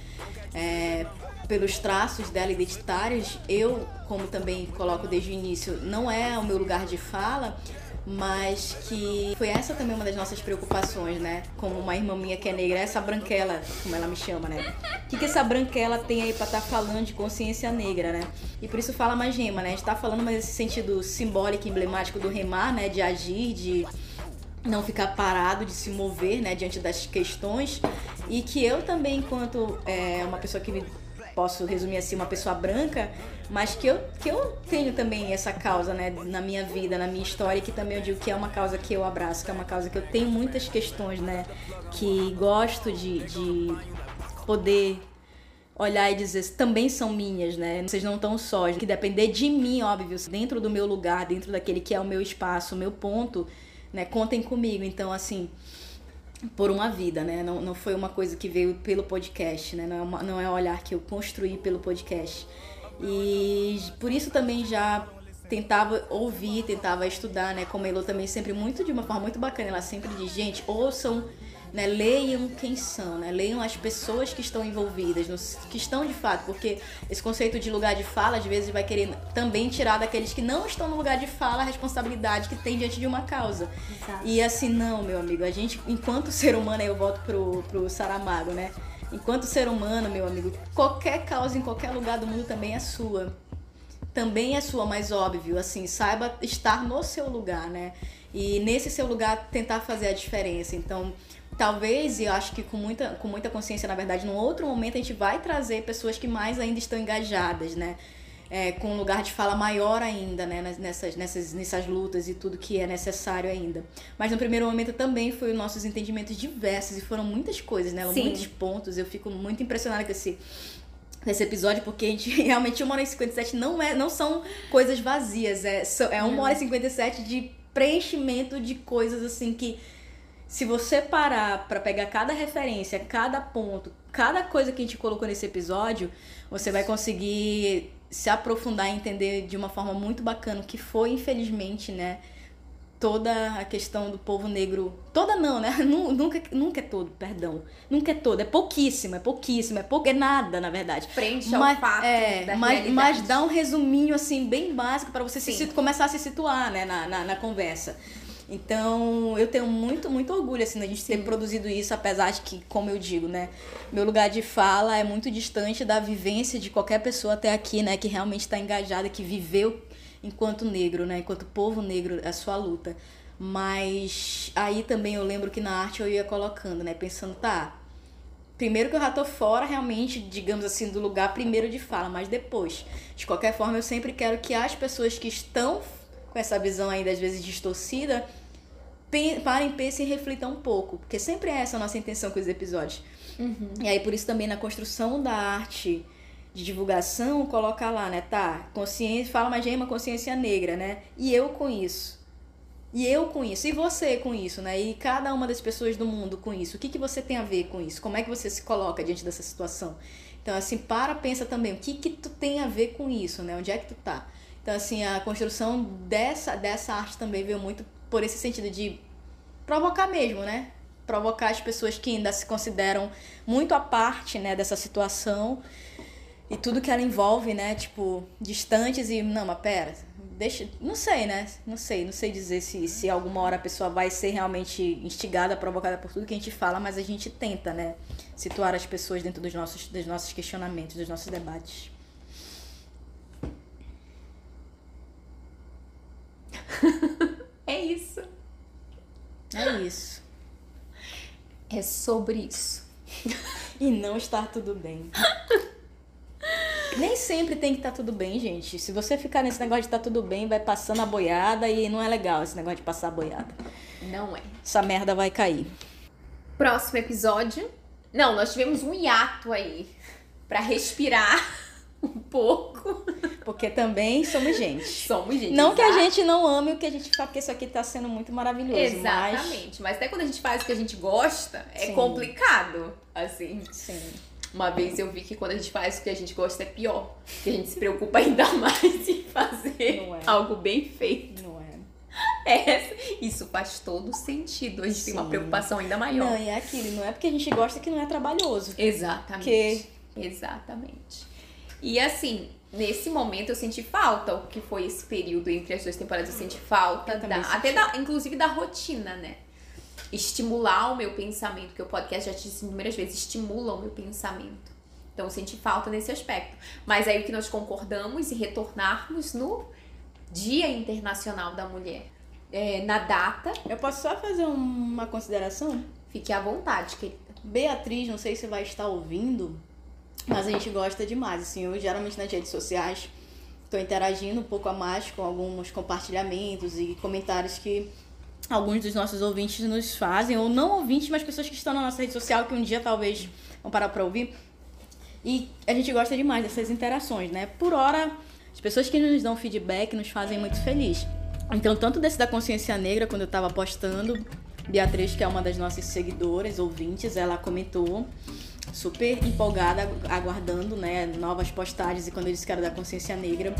É, pelos traços dela identitários. Eu, como também coloco desde o início, não é o meu lugar de fala, mas que foi essa também uma das nossas preocupações, né? Como uma irmã minha que é negra, essa branquela, como ela me chama, né? O que, que essa branquela tem aí pra estar falando de consciência negra, né? E por isso fala mais rema, né? A gente tá falando mais esse sentido simbólico, emblemático do remar, né? De agir, de não ficar parado, de se mover, né? Diante das questões. E que eu também, enquanto é, uma pessoa que me posso resumir assim, uma pessoa branca, mas que eu, que eu tenho também essa causa, né, na minha vida, na minha história, que também eu digo que é uma causa que eu abraço, que é uma causa que eu tenho muitas questões, né, que gosto de, de poder olhar e dizer também são minhas, né? Vocês não estão sós. Que depender de mim, óbvio, dentro do meu lugar, dentro daquele que é o meu espaço, o meu ponto, né? Contem comigo. Então, assim, por uma vida, né? Não, não foi uma coisa que veio pelo podcast, né? Não é, uma, não é um olhar que eu construí pelo podcast. E por isso também já tentava ouvir, tentava estudar, né? Como a Elo também sempre muito de uma forma muito bacana, ela sempre diz, gente, ouçam, né? Leiam quem são, né? Leiam as pessoas que estão envolvidas, nos, que estão de fato, porque esse conceito de lugar de fala às vezes vai querer também tirar daqueles que não estão no lugar de fala a responsabilidade que tem diante de uma causa. Exato. E assim, não, meu amigo, a gente, enquanto ser humano, aí eu volto pro, pro Saramago, né? Enquanto ser humano, meu amigo, qualquer causa em qualquer lugar do mundo também é sua. Também é sua, mas óbvio, assim, saiba estar no seu lugar, né? E nesse seu lugar tentar fazer a diferença. Então, talvez, e eu acho que com muita, com muita consciência, na verdade, num outro momento a gente vai trazer pessoas que mais ainda estão engajadas, né? É, com um lugar de fala maior ainda, né? Nessas, nessas, nessas lutas e tudo que é necessário ainda. Mas no primeiro momento também foi os nossos entendimentos diversos e foram muitas coisas, né? Sim. Muitos pontos. Eu fico muito impressionada com esse, com esse episódio, porque a gente realmente, uma hora e 57 não, é, não são coisas vazias. É, é uma hora e 57 de preenchimento de coisas assim que se você parar pra pegar cada referência, cada ponto, cada coisa que a gente colocou nesse episódio, você vai conseguir se aprofundar e entender de uma forma muito bacana o que foi, infelizmente, né? Toda a questão do povo negro. Toda não, né? Nu- Nunca, nunca é todo, perdão. Nunca é todo. É pouquíssimo, é pouquíssimo, é pouco, é nada, na verdade. Frente ao fato é, da mas, realidade. mas dá um resuminho assim bem básico para você se começar a se situar né, na, na, na conversa. Então, eu tenho muito, muito orgulho assim da gente ter produzido isso, apesar de que, como eu digo, né, meu lugar de fala é muito distante da vivência de qualquer pessoa até aqui, né, que realmente está engajada, que viveu enquanto negro, né, enquanto povo negro a sua luta. Mas aí também eu lembro que na arte eu ia colocando, né, pensando, tá, Primeiro que eu já tô fora realmente, digamos assim, do lugar primeiro de fala, mas depois. De qualquer forma, eu sempre quero que as pessoas que estão com essa visão ainda às vezes distorcida, parem, pensem e reflitam um pouco. Porque sempre é essa a nossa intenção com os episódios. E aí, por isso também na construção da arte de divulgação, coloca lá, né? Tá, consciência, fala mais gema, consciência negra, né? E eu com isso. E eu com isso, e você com isso, né? E cada uma das pessoas do mundo com isso. O que, que você tem a ver com isso? Como é que você se coloca diante dessa situação? Então, assim, para, pensa também, o que que tu tem a ver com isso, né? Onde é que tu tá? Então, assim, a construção dessa, dessa arte também veio muito por esse sentido de provocar mesmo, né? Provocar as pessoas que ainda se consideram muito à parte, né, dessa situação e tudo que ela envolve, né? Tipo, distantes e. Não, mas pera, deixa. Não sei, né? Não sei, não sei dizer se, se alguma hora a pessoa vai ser realmente instigada, provocada por tudo que a gente fala, mas a gente tenta, né? Situar as pessoas dentro dos nossos, dos nossos questionamentos, dos nossos debates. É isso. É isso. É sobre isso. E não estar tudo bem. Nem sempre tem que estar tudo bem, gente. Se você ficar nesse negócio de estar tudo bem, vai passando a boiada e não é legal esse negócio de passar a boiada. Não é. Essa merda vai cair. Próximo episódio. Não, nós tivemos um hiato aí pra respirar um pouco. Porque também somos gente. Somos gente. Não que a exato. gente não ame o que a gente faz, porque isso aqui tá sendo muito maravilhoso. Exatamente. Mas... até quando a gente faz o que a gente gosta, é Sim. complicado. Assim. Mas, sim. Uma vez eu vi que quando a gente faz o que a gente gosta é pior. Que a gente se preocupa ainda mais em fazer é. algo bem feito. Não é? É, isso faz todo sentido. A gente tem uma Sim. preocupação ainda maior. Não, e é aquilo. Não é porque a gente gosta que não é trabalhoso. Exatamente. Exatamente. E assim, nesse momento eu senti falta, o que foi esse período entre as duas temporadas, eu senti falta, Eu da, senti. até da, inclusive da rotina, né? Estimular o meu pensamento, porque o podcast já te disse inúmeras vezes, estimula o meu pensamento. Então eu senti falta nesse aspecto. Mas aí o que nós concordamos e retornarmos no Dia Internacional da Mulher. É, na data, Eu posso só fazer um- uma consideração? fique à vontade, querida. Beatriz, não sei se vai estar ouvindo, mas a gente gosta demais. Assim, eu geralmente nas redes sociais estou interagindo um pouco a mais com alguns compartilhamentos e comentários que alguns dos nossos ouvintes nos fazem, ou não ouvintes, mas pessoas que estão na nossa rede social que um dia talvez vão parar para ouvir. E a gente gosta demais dessas interações, né? Por hora, as pessoas que nos dão feedback nos fazem muito feliz. Então, tanto desse da consciência negra, quando eu tava postando, Beatriz, que é uma das nossas seguidoras, ouvintes, ela comentou super empolgada, aguardando, né, novas postagens e quando que era da consciência negra.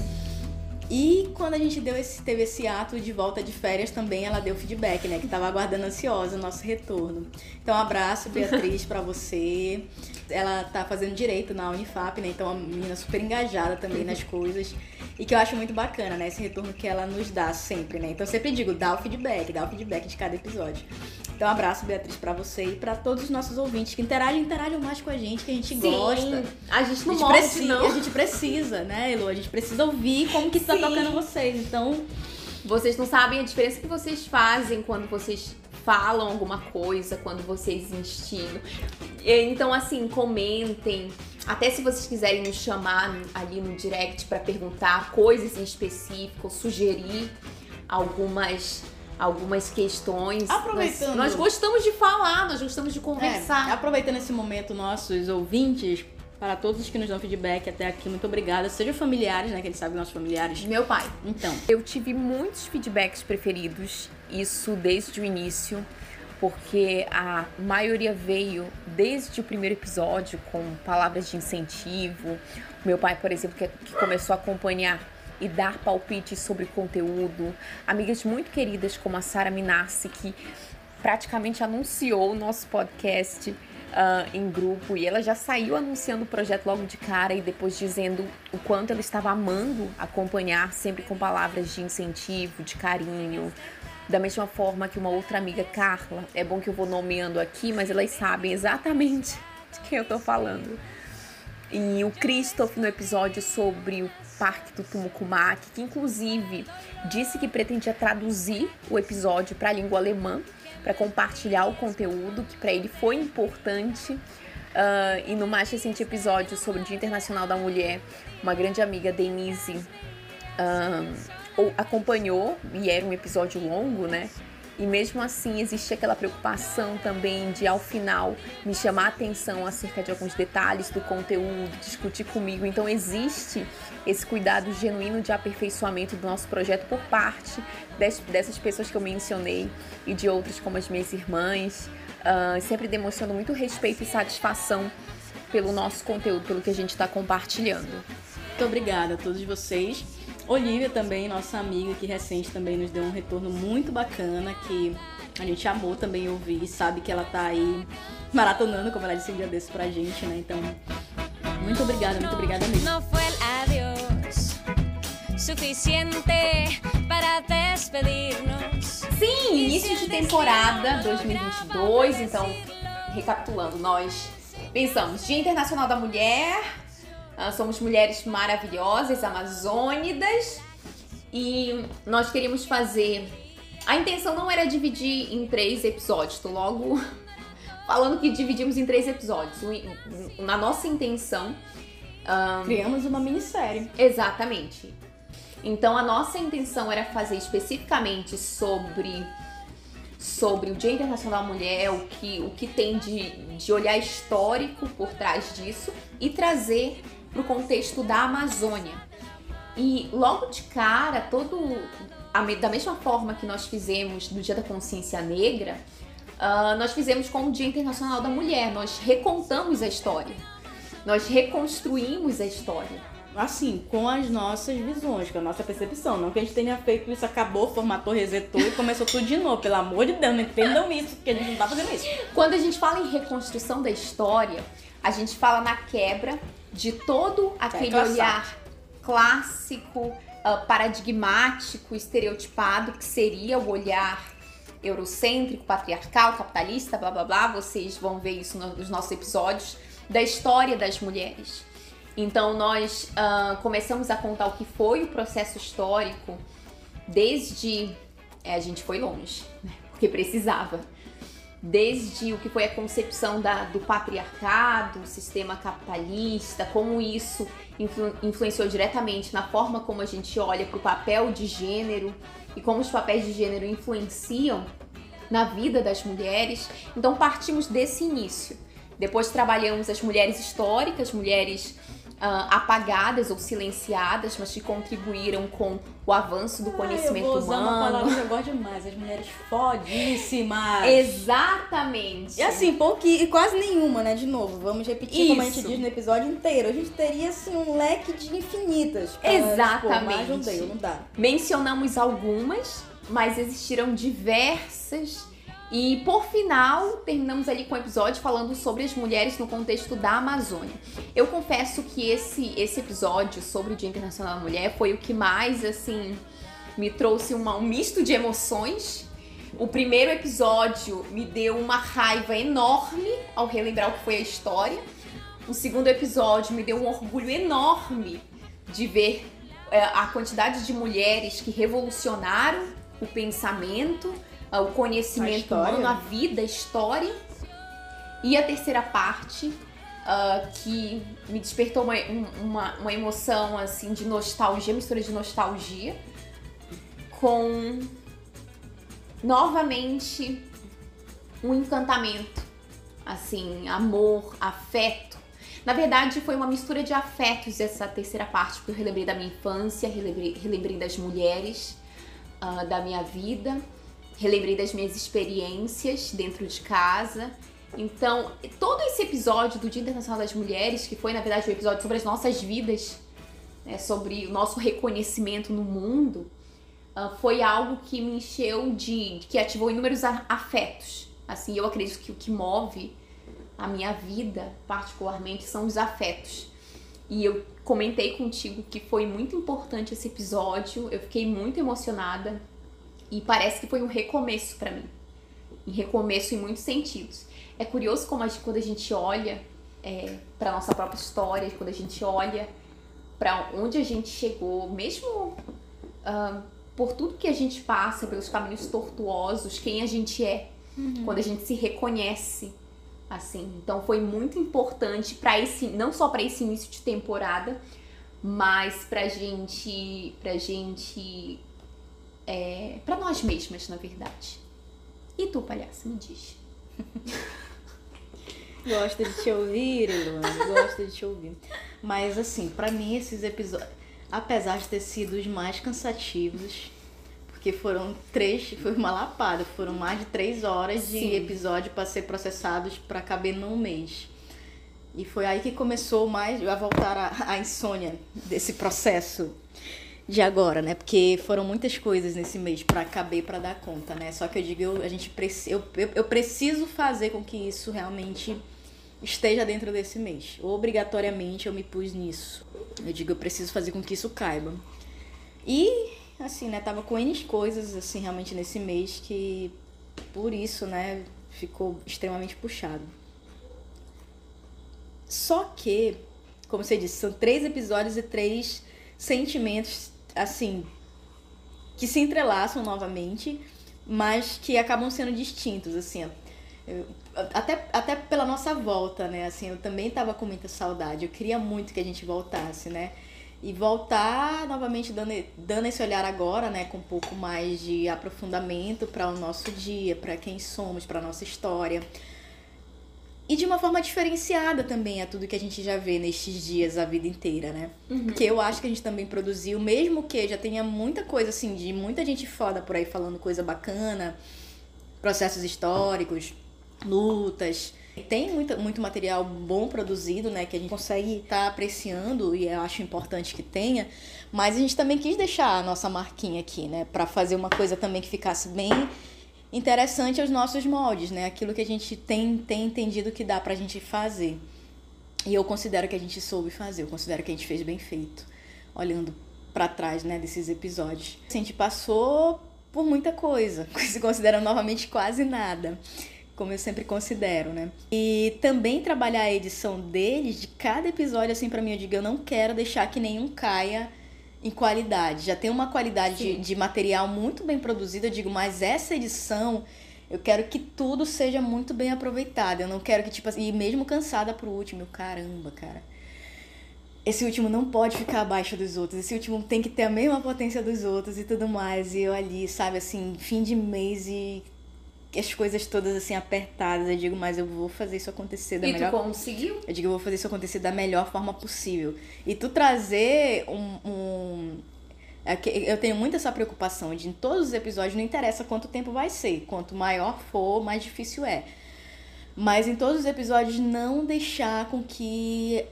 E quando a gente deu esse, teve esse ato de volta de férias também, ela deu feedback, né? Que tava aguardando ansiosa o nosso retorno. Então, um abraço, Beatriz, pra você. Ela tá fazendo direito na Unifap, né? Então, é uma menina super engajada também nas coisas. E que eu acho muito bacana, né? Esse retorno que ela nos dá sempre, né? Então, eu sempre digo, dá o feedback, dá o feedback de cada episódio. Então, um abraço, Beatriz, pra você e pra todos os nossos ouvintes que interagem, interagem mais com a gente, que a gente gosta. a gente A não gente, molde, precisa, não. a gente precisa, né, Elo? A gente precisa ouvir como que tá Sim. tocando vocês. Então, Vocês não sabem a diferença que vocês fazem quando vocês falam alguma coisa, quando vocês instigam. Então, assim, comentem. Até se vocês quiserem nos chamar ali no direct pra perguntar coisas em específico, sugerir algumas algumas questões. Aproveitando- Nós, nós gostamos de falar, nós gostamos de é, conversar. aproveitando esse momento, nossos ouvintes, para todos que nos dão feedback até aqui, muito obrigada. Sejam familiares, né? Que a gente sabe nossos familiares. Meu pai. Então, Eu tive muitos feedbacks preferidos, isso desde o início, porque a maioria veio desde o primeiro episódio com palavras de incentivo. Meu pai, por exemplo, que, que começou a acompanhar e dar palpites sobre conteúdo. Amigas muito queridas como a Sara Minassi, que praticamente anunciou o nosso podcast ah, em grupo e ela já saiu anunciando o projeto logo de cara e depois dizendo o quanto ela estava amando acompanhar, sempre com palavras de incentivo, de carinho. Da mesma forma que uma outra amiga, Carla, é bom que eu vou nomeando aqui, mas elas sabem exatamente de quem eu tô falando. E o Christoph no episódio sobre o Parque do Tumucumac, que inclusive disse que pretendia traduzir o episódio para a língua alemã, para compartilhar o conteúdo, que para ele foi importante. Ah, e no mais recente episódio sobre o Dia Internacional da Mulher, uma grande amiga, Denise, ah, ou- acompanhou, e era um episódio longo, né? E mesmo assim existe aquela preocupação também de ao final me chamar a atenção acerca de alguns detalhes do conteúdo, discutir comigo. Então existe esse cuidado genuíno de aperfeiçoamento do nosso projeto por parte des- dessas pessoas que eu mencionei e de outras como as minhas irmãs, ah, sempre demonstrando muito respeito e satisfação pelo nosso conteúdo, pelo que a gente está compartilhando. muito obrigada a todos vocês. Olivia também, nossa amiga que recente também nos deu um retorno muito bacana, que a gente amou também ouvir, sabe que ela tá aí maratonando, como ela disse um dia desse pra gente, né? Então, muito obrigada, muito obrigada mesmo. Fue el adiós suficiente para despedirnos. Sim, início de temporada 2022, então, recapitulando, nós pensamos Dia Internacional da Mulher, somos mulheres maravilhosas, amazônidas, e nós queríamos fazer. A intenção não era dividir em três episódios, tô logo falando que dividimos em três episódios. Na nossa intenção Criamos uma minissérie. Exatamente. Então a nossa intenção era fazer especificamente sobre sobre o Dia Internacional da Mulher, o que, o que tem de, de olhar histórico por trás disso e trazer para o contexto da Amazônia. E logo de cara, todo da mesma forma que nós fizemos no Dia da Consciência Negra, ah, nós fizemos com o Dia Internacional da Mulher. Nós recontamos a história. nós reconstruímos a história. Assim, com as nossas visões, com a nossa percepção. Não que a gente tenha feito isso, acabou, formatou, resetou e começou tudo de novo. Pelo amor de Deus, não entendam isso, porque a gente não tá fazendo isso. Quando a gente fala em reconstrução da história, a gente fala na quebra de todo aquele classado. olhar clássico, ah, paradigmático, estereotipado, que seria o olhar eurocêntrico, patriarcal, capitalista, blá blá blá. Vocês vão ver isso no- nos nossos episódios da história das mulheres. Então nós ah, começamos a contar o que foi o processo histórico desde. É, a gente foi longe, né? Porque precisava. Desde o que foi a concepção da- do patriarcado, o sistema capitalista, como isso influ- influenciou diretamente na forma como a gente olha para o papel de gênero e como os papéis de gênero influenciam na vida das mulheres. Então partimos desse início. Depois trabalhamos as mulheres históricas, mulheres ah, apagadas ou silenciadas, mas que contribuíram com o avanço do conhecimento eu vou usar uma humano. palavra que eu gosto demais, as mulheres fodíssimas. Exatamente. E assim, pouquinho, e quase nenhuma, né? De novo, vamos repetir como a gente Isso. diz no episódio inteiro. A gente teria, assim, um leque de infinitas. pra Exatamente. expor, mas não deu, não dá. Mencionamos algumas, mas existiram diversas. E por final, terminamos ali com o episódio falando sobre as mulheres no contexto da Amazônia. Eu confesso que esse, esse episódio sobre o Dia Internacional da Mulher foi o que mais, assim, me trouxe uma- um misto de emoções. O primeiro episódio me deu uma raiva enorme ao relembrar o que foi a história. O segundo episódio me deu um orgulho enorme de ver é, a quantidade de mulheres que revolucionaram o pensamento, o conhecimento A humano, a vida, a história. E a terceira parte, ah, que me despertou uma, um- uma, uma emoção assim de nostalgia, mistura de nostalgia, com novamente um encantamento, assim, amor, afeto. Na verdade, foi uma mistura de afetos essa terceira parte, porque eu relembrei da minha infância, relembrei, relembrei das mulheres ah, da minha vida, relembrei das minhas experiências dentro de casa. Então, todo esse episódio do Dia Internacional das Mulheres, que foi, na verdade, um episódio sobre as nossas vidas, né, sobre o nosso reconhecimento no mundo, ah, foi algo que me encheu de. que ativou inúmeros afetos. Assim, eu acredito que o que move a minha vida, particularmente, são os afetos. E eu comentei contigo que foi muito importante esse episódio, eu fiquei muito emocionada e parece que foi um recomeço pra mim. Um recomeço em muitos sentidos. É curioso como a gente- quando a gente olha é, para nossa própria história, quando a gente olha para onde a gente chegou, mesmo ah, por tudo que a gente passa, pelos caminhos tortuosos, quem a gente é, quando a gente se reconhece assim. Então foi muito importante para esse, não só para esse início de temporada, mas pra gente, pra gente, é, para nós mesmas, na verdade. E tu, palhaço, me diz. Gosto de te ouvir, Luana, gosto de te ouvir. Mas assim, pra mim esses episódios, apesar de ter sido os mais cansativos, porque foram três, foi uma lapada, foram mais de três horas de Sim. episódio pra ser processados pra caber num mês. E foi aí que começou mais a voltar a, a insônia desse processo de agora, né? Porque foram muitas coisas nesse mês pra caber, pra dar conta, né? Só que eu digo, eu, a gente preci, eu, eu, eu preciso fazer com que isso realmente esteja dentro desse mês. Obrigatoriamente eu me pus nisso. Eu digo, eu preciso fazer com que isso caiba. E, assim, né, tava com N coisas, assim, realmente nesse mês que, por isso, né, ficou extremamente puxado. Só que, como você disse, são três episódios e três sentimentos, assim, que se entrelaçam novamente, mas que acabam sendo distintos, assim. Eu- até, até pela nossa volta, né? Assim, eu também tava com muita saudade. Eu queria muito que a gente voltasse, né? E voltar novamente dando, dando esse olhar agora, né? Com um pouco mais de aprofundamento para o nosso dia, para quem somos, para nossa história. E de uma forma diferenciada também a tudo que a gente já vê nestes dias a vida inteira, né? Porque eu acho que a gente também produziu, mesmo que já tenha muita coisa assim, de muita gente foda por aí falando coisa bacana, processos históricos, lutas, Tem muito, muito material bom produzido, né? Que a gente consegue estar apreciando e eu acho importante que tenha. Mas a gente também quis deixar a nossa marquinha aqui, né? Pra fazer uma coisa também que ficasse bem interessante aos nossos moldes, né? Aquilo que a gente tem, tem entendido que dá pra gente fazer. E eu considero que a gente soube fazer, eu considero que a gente fez bem feito, olhando pra trás, né, desses episódios. A gente passou por muita coisa, se considerando novamente quase nada, como eu sempre considero, né? E também trabalhar a edição deles, de cada episódio, assim, pra mim, eu digo, eu não quero deixar que nenhum caia em qualidade. Já tem uma qualidade de, de material muito bem produzida, eu digo, mas essa edição eu quero que tudo seja muito bem aproveitado. Eu não quero que, tipo assim, e mesmo cansada pro último, eu, caramba, cara. Esse último não pode ficar abaixo dos outros. Esse último tem que ter a mesma potência dos outros e tudo mais. E eu ali, sabe, assim, fim de mês e as coisas todas assim apertadas. Eu digo, mas eu vou fazer isso acontecer da E melhor tu conseguiu? eu digo, eu vou fazer isso acontecer da melhor forma possível. E tu trazer um. um- é que eu tenho muito essa preocupação de em todos os episódios, não interessa quanto tempo vai ser. Quanto maior for, mais difícil é. Mas em todos os episódios, não deixar com que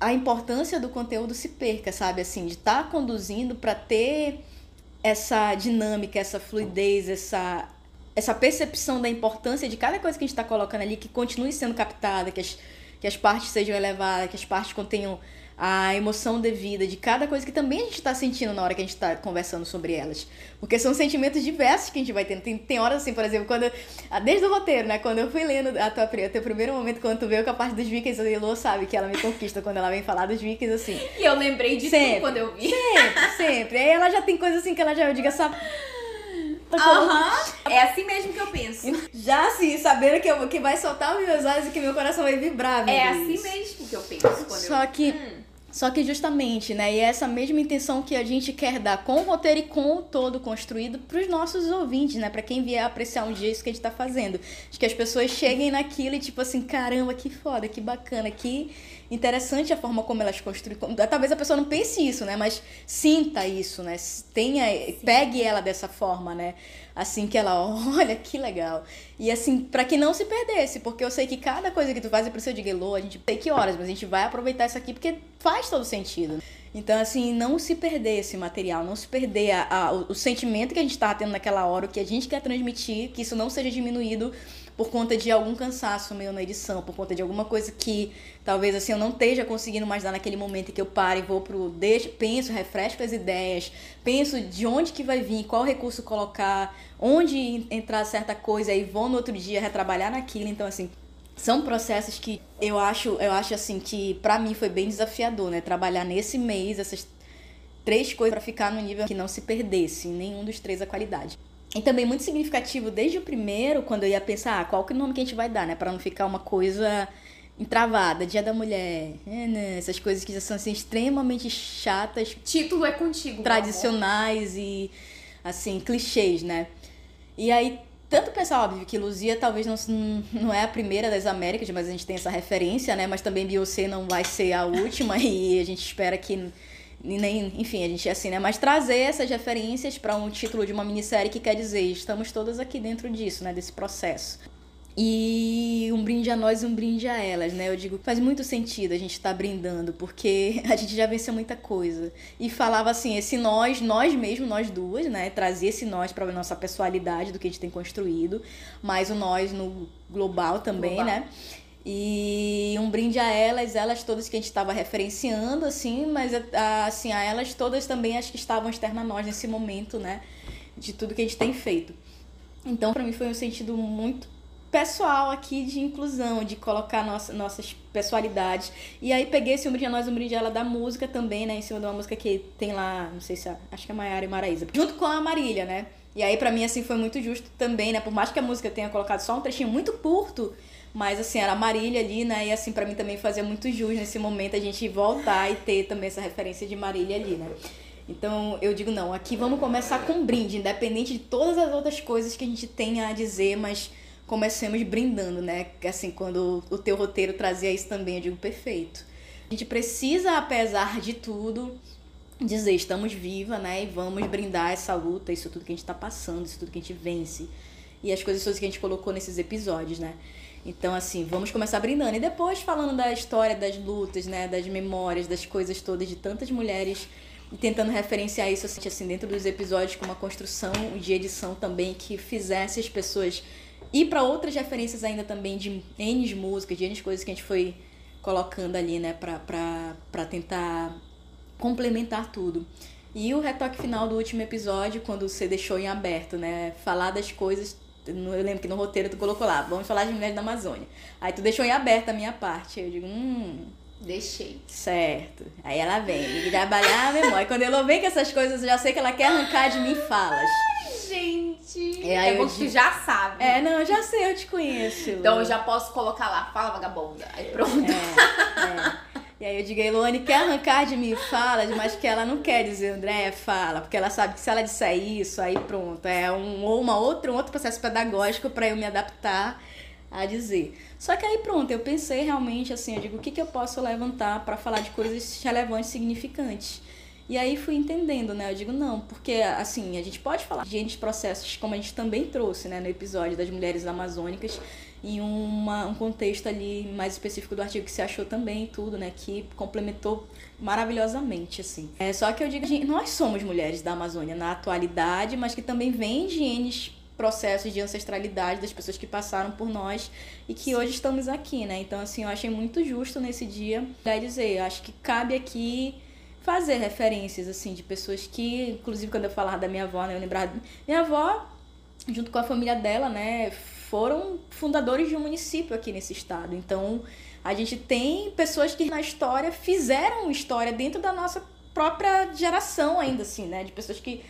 a importância do conteúdo se perca, sabe? Assim, de estar conduzindo para ter essa dinâmica, essa fluidez, essa, essa percepção da importância de cada coisa que a gente está colocando ali, que continue sendo captada, que as, que as partes sejam elevadas, que as partes contenham a emoção devida de cada coisa que também a gente está sentindo na hora que a gente está conversando sobre elas. Porque são sentimentos diversos que a gente vai tendo. Tem, tem horas assim, por exemplo, quando. eu- ah, Desde o roteiro, né? Quando eu fui lendo a tua, o teu primeiro momento, quando tu veio com a parte dos vikings, a Elô sabe que ela me conquista quando ela vem falar dos vikings, assim. E eu lembrei de Sempre. tu quando eu vi. Sempre, sempre. Aí ela já tem coisa assim que ela já, eu digo, essa. Aham. É assim mesmo que eu penso. Já assim, sabendo que, eu, que vai soltar os meus olhos e que meu coração vai vibrar, meu É Deus. assim mesmo que eu penso quando Só eu... que, Hum. só que justamente, né? E é essa mesma intenção que a gente quer dar com o roteiro e com o todo construído para os nossos ouvintes, né? Para quem vier apreciar um dia isso que a gente tá fazendo. De que as pessoas cheguem naquilo e tipo assim, caramba, que foda, que bacana, que interessante a forma como elas construem. Talvez a pessoa não pense isso, né? Mas sinta isso, né? Tenha, pegue ela dessa forma, né? Assim que ela, olha que legal. E assim, pra que não se perdesse, porque eu sei que cada coisa que tu faz é pro seu Digelô, a gente sei que horas, mas a gente vai aproveitar isso aqui porque faz todo sentido. Então, assim, não se perder esse material, não se perder a, a- o, o sentimento que a gente tá tendo naquela hora, o que a gente quer transmitir, que isso não seja diminuído por conta de algum cansaço meu na edição, por conta de alguma coisa que talvez assim eu não esteja conseguindo mais dar naquele momento em que eu paro e vou pro deixo, penso, refresco as ideias, penso de onde que vai vir, qual recurso colocar, onde entrar certa coisa e vou no outro dia retrabalhar naquilo, então assim, são processos que eu acho, eu acho assim que pra mim foi bem desafiador, né, trabalhar nesse mês essas três coisas pra ficar no nível que não se perdesse nenhum dos três a qualidade. E também muito significativo desde o primeiro, quando eu ia pensar, ah, qual que é o nome que a gente vai dar, né? Pra não ficar uma coisa entravada, Dia da Mulher, é, né? essas coisas que já são assim, extremamente chatas, Título é contigo. meu tradicionais e assim, clichês, né? E aí, tanto pensar, óbvio, que Luzia talvez não, não é a primeira das Américas, mas a gente tem essa referência, né? Mas também Beyoncé não vai ser a última e a gente espera que nem, enfim, a gente é assim, né? Mas trazer essas referências para um título de uma minissérie que quer dizer, estamos todas aqui dentro disso, né? Desse processo. E um brinde a nós e um brinde a elas, né? Eu digo, faz muito sentido a gente estar brindando, porque a gente já venceu muita coisa. E falava assim, esse nós, nós mesmo, nós duas, né? Trazer esse nós para nossa pessoalidade do que a gente tem construído, mas o nós no global também, Global. né? E um brinde a elas, elas todas que a gente estava referenciando, assim, mas assim, a elas todas também acho que estavam externas a nós nesse momento, né? De tudo que a gente tem feito. Então, para mim foi um sentido muito pessoal aqui de inclusão, de colocar nossa, nossas pessoalidades. E aí peguei esse Um Brinde a Nós, Um Brinde a Ela da música também, né? Em cima de uma música que tem lá, não sei se é, acho que é Maiara e Maraísa. Junto com a Marília, né? E aí pra mim, assim, foi muito justo também, né? Por mais que a música tenha colocado só um trechinho muito curto, mas assim, era a Marília ali, né? E assim, pra mim também fazia muito jus nesse momento a gente voltar e ter também essa referência de Marília ali, né? Então eu digo, não, aqui vamos começar com um brinde, independente de todas as outras coisas que a gente tenha a dizer, mas comecemos brindando, né? Assim, quando o teu roteiro trazia isso também, eu digo, perfeito. A gente precisa, apesar de tudo, dizer, estamos viva, né? E vamos brindar essa luta, isso tudo que a gente tá passando, isso tudo que a gente vence. E as coisas todas que a gente colocou nesses episódios, né? Então, assim, vamos começar brindando. E depois falando da história das lutas, né? Das memórias, das coisas todas de tantas mulheres. E tentando referenciar isso, assim, assim, dentro dos episódios com uma construção de edição também que fizesse as pessoas ir para outras referências ainda também de N músicas, de N coisas que a gente foi colocando ali, né? Pra tentar complementar tudo. E o retoque final do último episódio, quando você deixou em aberto, né? Falar das coisas. Eu lembro que no roteiro tu colocou lá, vamos falar de mulheres da Amazônia. Aí tu deixou em aberto a minha parte. Aí eu digo, hum, Deixei. certo. Aí ela vem, tem trabalhar a memória. Quando ela vem com essas coisas, eu já sei que ela quer arrancar de mim falas. Gente, É, aí é bom que tu já sabe. É, não, eu já sei, eu te conheço. Então eu já posso colocar lá, fala vagabunda. Aí pronto. É, é. E aí eu digo, Eloane quer arrancar de mim falas, mas que ela não quer dizer, André, fala, porque ela sabe que se ela disser isso, aí pronto, é um, ou uma outra, um outro processo pedagógico para eu me adaptar a dizer. Só que aí pronto, eu pensei realmente assim, eu digo, o que, que eu posso levantar para falar de coisas relevantes, significantes. E aí fui entendendo, né? Eu digo, não, porque assim, a gente pode falar de processos, como a gente também trouxe, né, no episódio das mulheres amazônicas, em uma, um contexto ali mais específico do artigo que você achou também tudo, né? Que complementou maravilhosamente, assim. É, só que eu digo, gente, nós somos mulheres da Amazônia na atualidade, mas que também vem de N processos de ancestralidade das pessoas que passaram por nós e que hoje estamos aqui, né? Então, assim, eu achei muito justo nesse dia daí dizer, acho que cabe aqui fazer referências, assim, de pessoas que, inclusive quando eu falava da minha avó, né, eu lembrava, minha avó, junto com a família dela, né, foram fundadores de um município aqui nesse estado. Então, a gente tem pessoas que na história fizeram história dentro da nossa própria geração ainda, assim, né, de pessoas que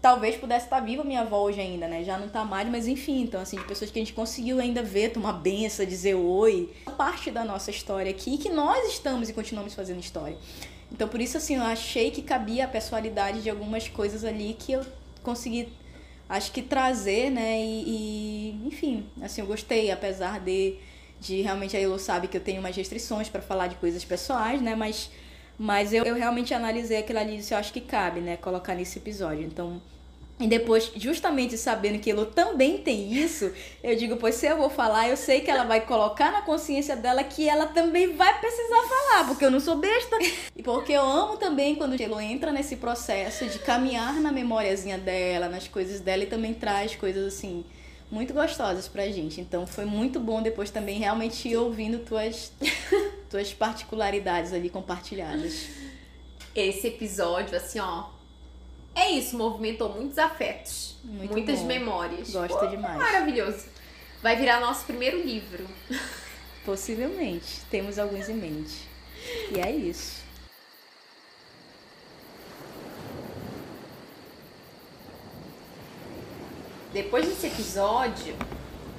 talvez pudesse estar viva minha avó hoje ainda, né? Já não tá mais, mas enfim, então assim, de pessoas que a gente conseguiu ainda ver, tomar benção, dizer oi, parte da nossa história aqui, que nós estamos e continuamos fazendo história. Então por isso assim, eu achei que cabia a pessoalidade de algumas coisas ali que eu consegui acho que trazer, né? E, e, enfim, assim, eu gostei, apesar de de realmente a Elo sabe que eu tenho umas restrições para falar de coisas pessoais, né? Mas mas eu, eu realmente analisei aquilo ali e disse, eu acho que cabe, né, colocar nesse episódio. Então, e depois, justamente sabendo que Elo também tem isso, eu digo, pois se eu vou falar, eu sei que ela vai colocar na consciência dela que ela também vai precisar falar, porque eu não sou besta. E porque eu amo também quando Elo entra nesse processo de caminhar na memóriazinha dela, nas coisas dela e também traz coisas assim muito gostosas pra gente. Então foi muito bom depois também realmente ir ouvindo tuas tuas particularidades ali compartilhadas. Esse episódio, assim, ó. É isso, movimentou muitos afetos. Muito muitas bom. memórias. Gosto Pô, demais. Maravilhoso. Vai virar nosso primeiro livro. Possivelmente. Temos alguns em mente. E é isso. Depois desse episódio,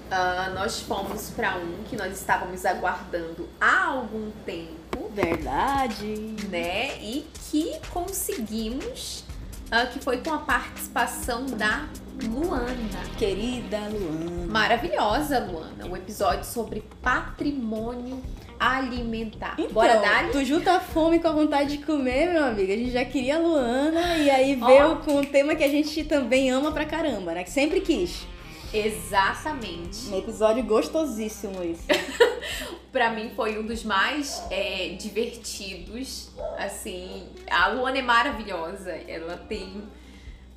ah, nós fomos pra um que nós estávamos aguardando há algum tempo, Verdade. né? E que conseguimos, ah, que foi com a participação da Luana. Querida Luana. Maravilhosa, Luana. O episódio sobre patrimônio alimentar. Então, Bora dar tu junta a fome com a vontade de comer, meu amigo. A gente já queria a Luana e aí veio com um tema que a gente também ama pra caramba, né? Que sempre quis. Exatamente. Um episódio gostosíssimo esse. Pra mim foi um dos mais é, divertidos. Assim, a Luana é maravilhosa. Ela tem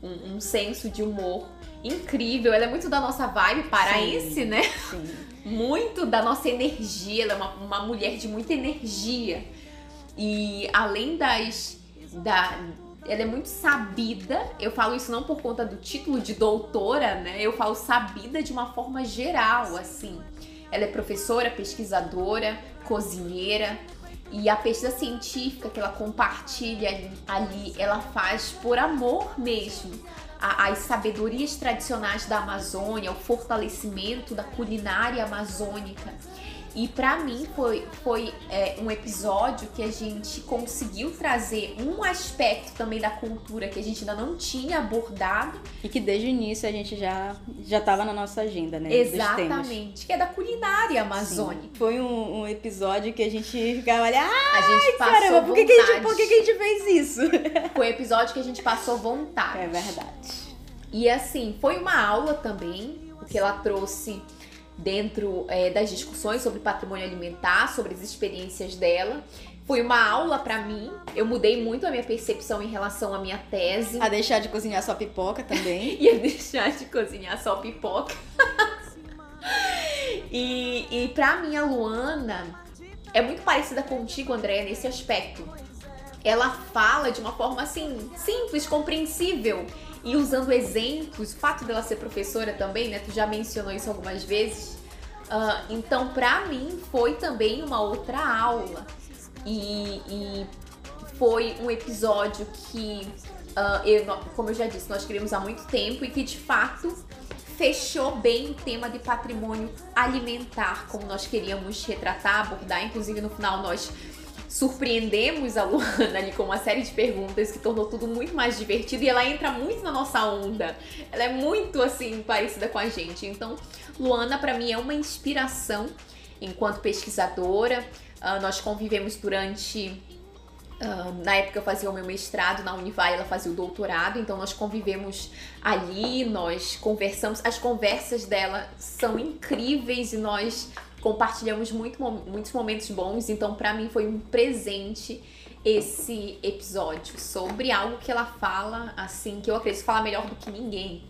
um, um senso de humor incrível. Ela é muito da nossa vibe paraense, Sim. né? Sim. Muito da nossa energia. Ela é uma, uma mulher de muita energia. E além das. Da, ela é muito sabida. Eu falo isso não por conta do título de doutora, né? Eu falo sabida de uma forma geral, assim. Ela é professora, pesquisadora, cozinheira. E a pesquisa científica que ela compartilha ali, ela faz por amor mesmo. As sabedorias tradicionais da Amazônia, o fortalecimento da culinária amazônica. E pra mim foi, foi é, um episódio que a gente conseguiu trazer um aspecto também da cultura que a gente ainda não tinha abordado. E que desde o início a gente já, já tava na nossa agenda, né? Exatamente, que é da culinária amazônica. Sim. Foi um, um episódio que a gente ficava ali, ah, A gente passou caramba, por que, que, a gente, por que, que a gente fez isso? Foi um episódio que a gente passou vontade. É verdade. E assim, foi uma aula também, porque ela trouxe dentro é, das discussões sobre patrimônio alimentar, sobre as experiências dela. Foi uma aula pra mim. Eu mudei muito a minha percepção em relação à minha tese. A deixar de cozinhar só pipoca também. Ia deixar de cozinhar só pipoca. e, e pra mim, a Luana é muito parecida contigo, Andréia, nesse aspecto. Ela fala de uma forma assim, simples, compreensível. E usando exemplos, o fato dela ser professora também, né? Tu já mencionou isso algumas vezes. Ah, então, pra mim, foi também uma outra aula. E, e foi um episódio que, ah, eu, como eu já disse, nós queríamos há muito tempo e que de fato fechou bem o tema de patrimônio alimentar, como nós queríamos retratar, abordar. Inclusive, no final, nós surpreendemos a Luana ali com uma série de perguntas que tornou tudo muito mais divertido e ela entra muito na nossa onda. Ela é muito assim parecida com a gente. Então, Luana para mim é uma inspiração enquanto pesquisadora. Ah, nós convivemos durante ah, na época eu fazia o meu mestrado na Univai, ela fazia o doutorado, então nós convivemos ali, nós conversamos. As conversas dela são incríveis e nós compartilhamos muito, muitos momentos bons, então pra mim foi um presente esse episódio sobre algo que ela fala, assim, que eu acredito falar melhor do que ninguém.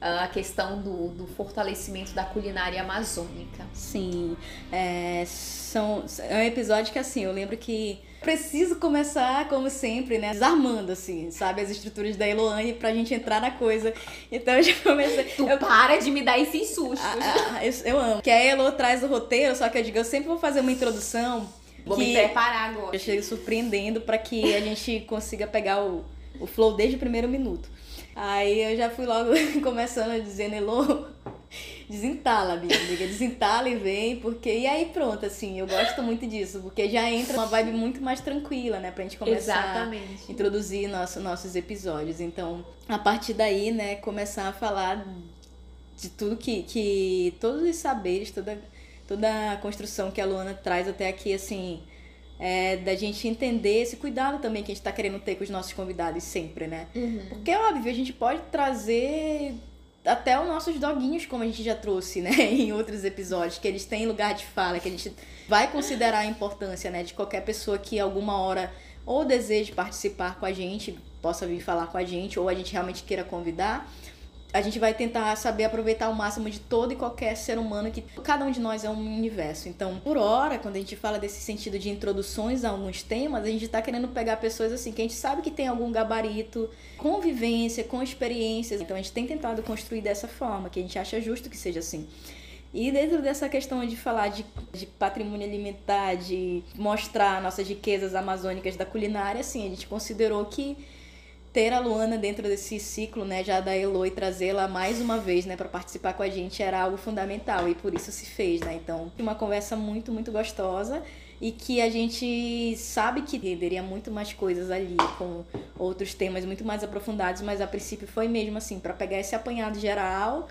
Ah, A questão do, do fortalecimento da culinária amazônica. Sim, é, são, é um episódio que assim, eu lembro que preciso começar, como sempre, né, desarmando, assim, sabe, as estruturas da Eloane pra gente entrar na coisa. Então eu já comecei. Tu eu, para de me dar esses sustos. Ah, ah, eu, eu amo. Que a Elo traz o roteiro, só que eu digo, eu sempre vou fazer uma introdução. Vou que me preparar agora. Eu chego surpreendendo pra que a gente consiga pegar o, o flow desde o primeiro minuto. Aí eu já fui logo começando dizendo, Elo, desentala, minha amiga, desentala e vem, porque. E aí pronto, assim, eu gosto muito disso, porque já entra uma vibe muito mais tranquila, né, pra gente começar Exatamente. introduzir nosso, nossos episódios. Então, a partir daí, né, começar a falar de tudo que, que todos os saberes, toda, toda a construção que a Luana traz até aqui, assim, é, da gente entender esse cuidado também que a gente tá querendo ter com os nossos convidados sempre, né? Porque, óbvio, a gente pode trazer até os nossos doguinhos, como a gente já trouxe, né, em outros episódios, que eles têm lugar de fala, que a gente vai considerar a importância, né, de qualquer pessoa que alguma hora ou deseje participar com a gente, possa vir falar com a gente, ou a gente realmente queira convidar. A gente vai tentar saber aproveitar o máximo de todo e qualquer ser humano que cada um de nós é um universo. Então, por hora, quando a gente fala desse sentido de introduções a alguns temas, a gente tá querendo pegar pessoas assim que a gente sabe que tem algum gabarito, convivência, com experiências. Então, a gente tem tentado construir dessa forma, que a gente acha justo que seja assim. E dentro dessa questão de falar de, de patrimônio alimentar, de mostrar nossas riquezas amazônicas da culinária, assim, a gente considerou que ter a Luana dentro desse ciclo, né, já da Elo e trazê-la mais uma vez, né, para participar com a gente era algo fundamental e por isso se fez, né? Então, uma conversa muito, muito gostosa e que a gente sabe que renderia muito mais coisas ali com outros temas muito mais aprofundados, mas a princípio foi mesmo assim, para pegar esse apanhado geral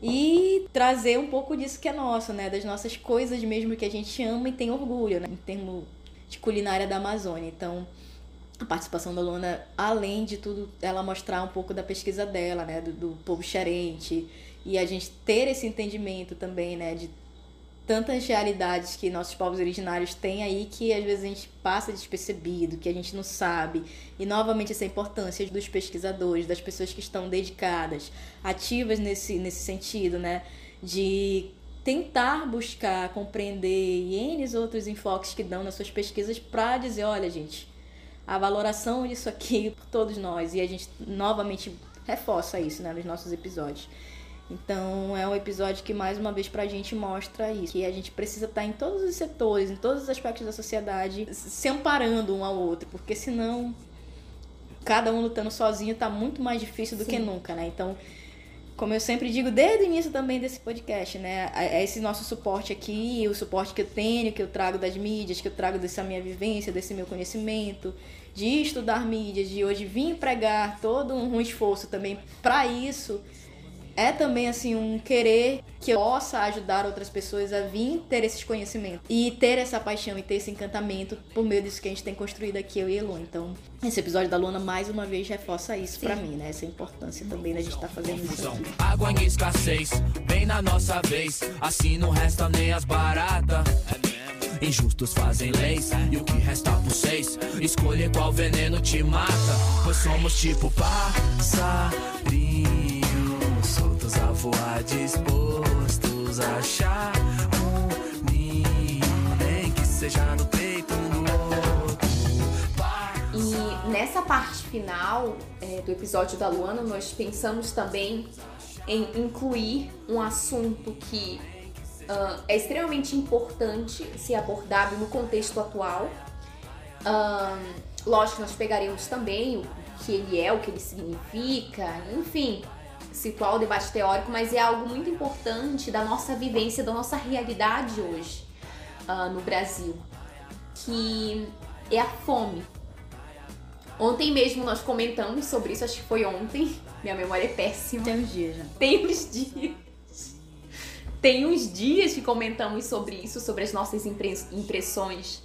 e trazer um pouco disso que é nosso, né, das nossas coisas mesmo que a gente ama e tem orgulho, né, em termos de culinária da Amazônia. Então, a participação da Luana, além de tudo, ela mostrar um pouco da pesquisa dela, né, do, do povo xerente, e a gente ter esse entendimento também, né, de tantas realidades que nossos povos originários têm aí que às vezes a gente passa despercebido, que a gente não sabe. E novamente essa importância dos pesquisadores, das pessoas que estão dedicadas, ativas nesse, nesse sentido, né, de tentar buscar, compreender e N outros enfoques que dão nas suas pesquisas para dizer, olha, gente, a valoração disso aqui por todos nós. E a gente novamente reforça isso né, nos nossos episódios. Então é um episódio que mais uma vez pra gente mostra isso. Que a gente precisa estar em todos os setores, em todos os aspectos da sociedade, se amparando um ao outro. Porque senão cada um lutando sozinho tá muito mais difícil do que nunca, né? Então, como eu sempre digo desde o início também desse podcast, né? É esse nosso suporte aqui, o suporte que eu tenho, que eu trago das mídias, que eu trago dessa minha vivência, desse meu conhecimento, de estudar mídias, de hoje vir pregar todo um esforço também para isso. É também assim um querer que eu possa ajudar outras pessoas a vir ter esses conhecimentos e ter essa paixão e ter esse encantamento por meio disso que a gente tem construído aqui eu e Elon. Então, esse episódio da Luna mais uma vez reforça isso pra mim, né? Essa importância também da gente estar fazendo isso. aqui. Água em escassez, vem na nossa vez. Assim não resta nem as baratas. Injustos fazem leis, e o que resta por seis? Escolher qual veneno te mata. Pois somos tipo a voar, dispostos a achar um ninho, nem que seja no peito um do outro. E nessa parte final é, do episódio da Luana, nós pensamos também em incluir um assunto que ah, é extremamente importante ser abordado no contexto atual. Ah, lógico nós pegaremos também o que ele é, o que ele significa, enfim, situar o debate teórico, mas é algo muito importante da nossa vivência, da nossa realidade hoje ah, no Brasil, que é a fome. Ontem mesmo nós comentamos sobre isso, acho que foi ontem. Minha memória é péssima. Tem uns dias já. Tem uns dias. Tem uns dias que comentamos sobre isso, sobre as nossas impre- impressões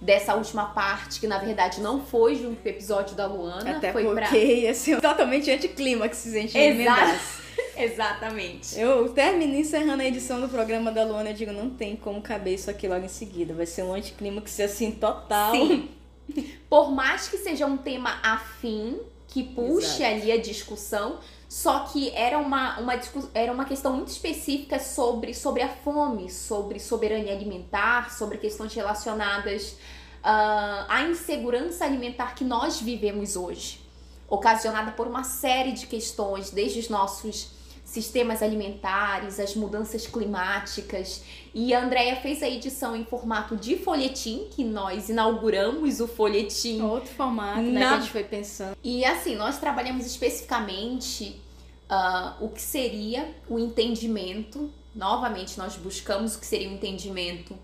dessa última parte, que na verdade não foi junto com o episódio da Luana. Até foi porque pra. ia ser totalmente anticlímax se a gente. Exato. Exatamente. Eu termino encerrando a edição do programa da Luana, eu digo, não tem como caber isso aqui logo em seguida. Vai ser um anticlímax assim total. Sim. Por mais que seja um tema afim, que puxe Exato. ali a discussão, só que era uma, uma, era uma questão muito específica sobre, sobre a fome, sobre soberania alimentar, sobre questões relacionadas ah, à insegurança alimentar que nós vivemos hoje, ocasionada por uma série de questões, desde os nossos sistemas alimentares, as mudanças climáticas. E a Andrea fez a edição em formato de folhetim, que nós inauguramos o folhetim Outro formato, né? Na- Que a gente foi pensando. e assim, nós trabalhamos especificamente ah, o que seria o entendimento. Novamente, nós buscamos o que seria o entendimento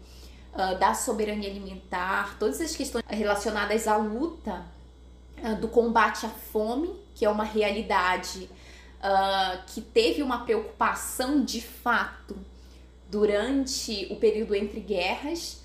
ah, da soberania alimentar, todas as questões relacionadas à luta ah, do combate à fome, que é uma realidade ah, que teve uma preocupação de fato durante o período entre guerras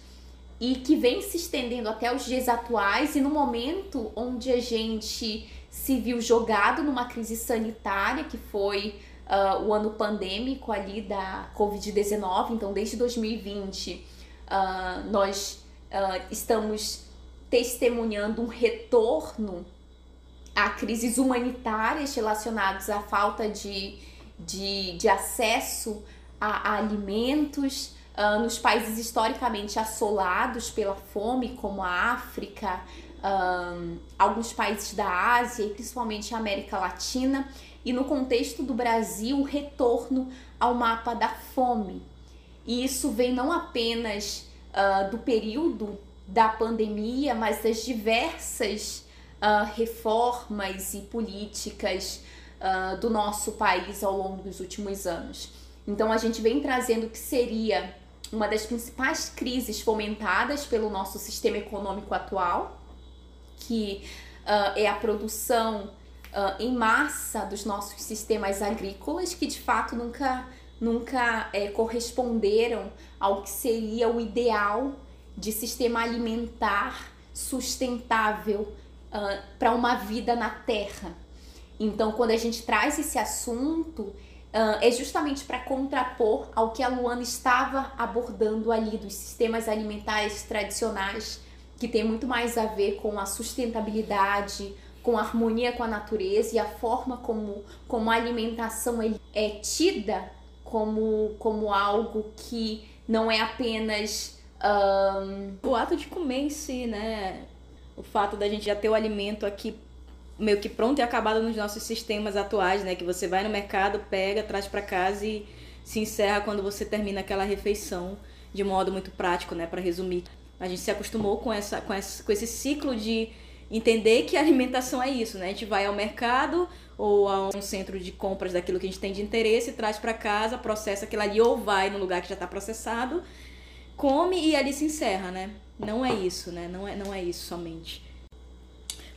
e que vem se estendendo até os dias atuais e no momento onde a gente se viu jogado numa crise sanitária que foi ah, o ano pandêmico ali da Covid-19, então desde 2020 ah, nós ah, estamos testemunhando um retorno a crises humanitárias relacionadas à falta de, de, de acesso a, a alimentos ah, nos países historicamente assolados pela fome, como a África, ah, alguns países da Ásia e principalmente a América Latina, e no contexto do Brasil, o retorno ao mapa da fome. E isso vem não apenas ah, do período da pandemia, mas das diversas ah, reformas e políticas ah, do nosso país ao longo dos últimos anos. Então a gente vem trazendo o que seria uma das principais crises fomentadas pelo nosso sistema econômico atual, que ah, é a produção em massa dos nossos sistemas agrícolas, que de fato nunca, nunca eh, corresponderam ao que seria o ideal de sistema alimentar sustentável para uma vida na Terra. Então, quando a gente traz esse assunto, ah, é justamente para contrapor ao que a Luana estava abordando ali dos sistemas alimentares tradicionais, que tem muito mais a ver com a sustentabilidade, com a harmonia com a natureza e a forma como, como a alimentação é- tida como, como algo que não é apenas. ahn, O ato de comer em si, né? O fato da gente já ter o alimento aqui meio que pronto e acabado nos nossos sistemas atuais, né? Que você vai no mercado, pega, traz pra casa e se encerra quando você termina aquela refeição de modo muito prático, né? Para resumir, a gente se acostumou com essa, com esse, com esse ciclo de entender que a alimentação é isso, né? A gente vai ao mercado ou a um centro de compras daquilo que a gente tem de interesse, traz pra casa, processa aquilo ali ou vai no lugar que já tá processado, come e ali se encerra, né? Não é isso, né? Não é, não é isso somente.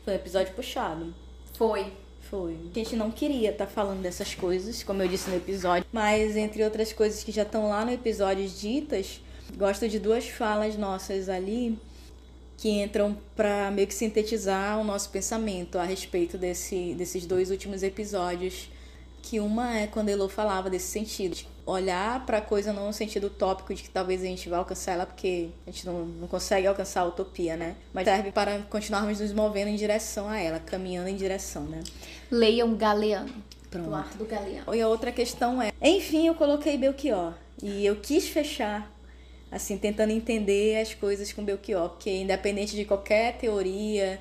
Foi um episódio puxado. foi. Foi. A gente não queria estar falando dessas coisas, como eu disse no episódio, mas entre outras coisas que já estão lá no episódio ditas, gosto de duas falas nossas ali que entram para meio que sintetizar o nosso pensamento a respeito desse, desses dois últimos episódios. Que uma é quando Elo falava desse sentido, de olhar para a coisa não no sentido utópico de que talvez a gente vá alcançar ela porque a gente não, não consegue alcançar a utopia, né? Mas serve para continuarmos nos movendo em direção a ela, caminhando em direção, né? Leiam Galeano. Pronto. Do Galeano. E a outra questão é, enfim, eu coloquei Belchior e eu quis fechar assim, tentando entender as coisas com Belchior, porque independente de qualquer teoria,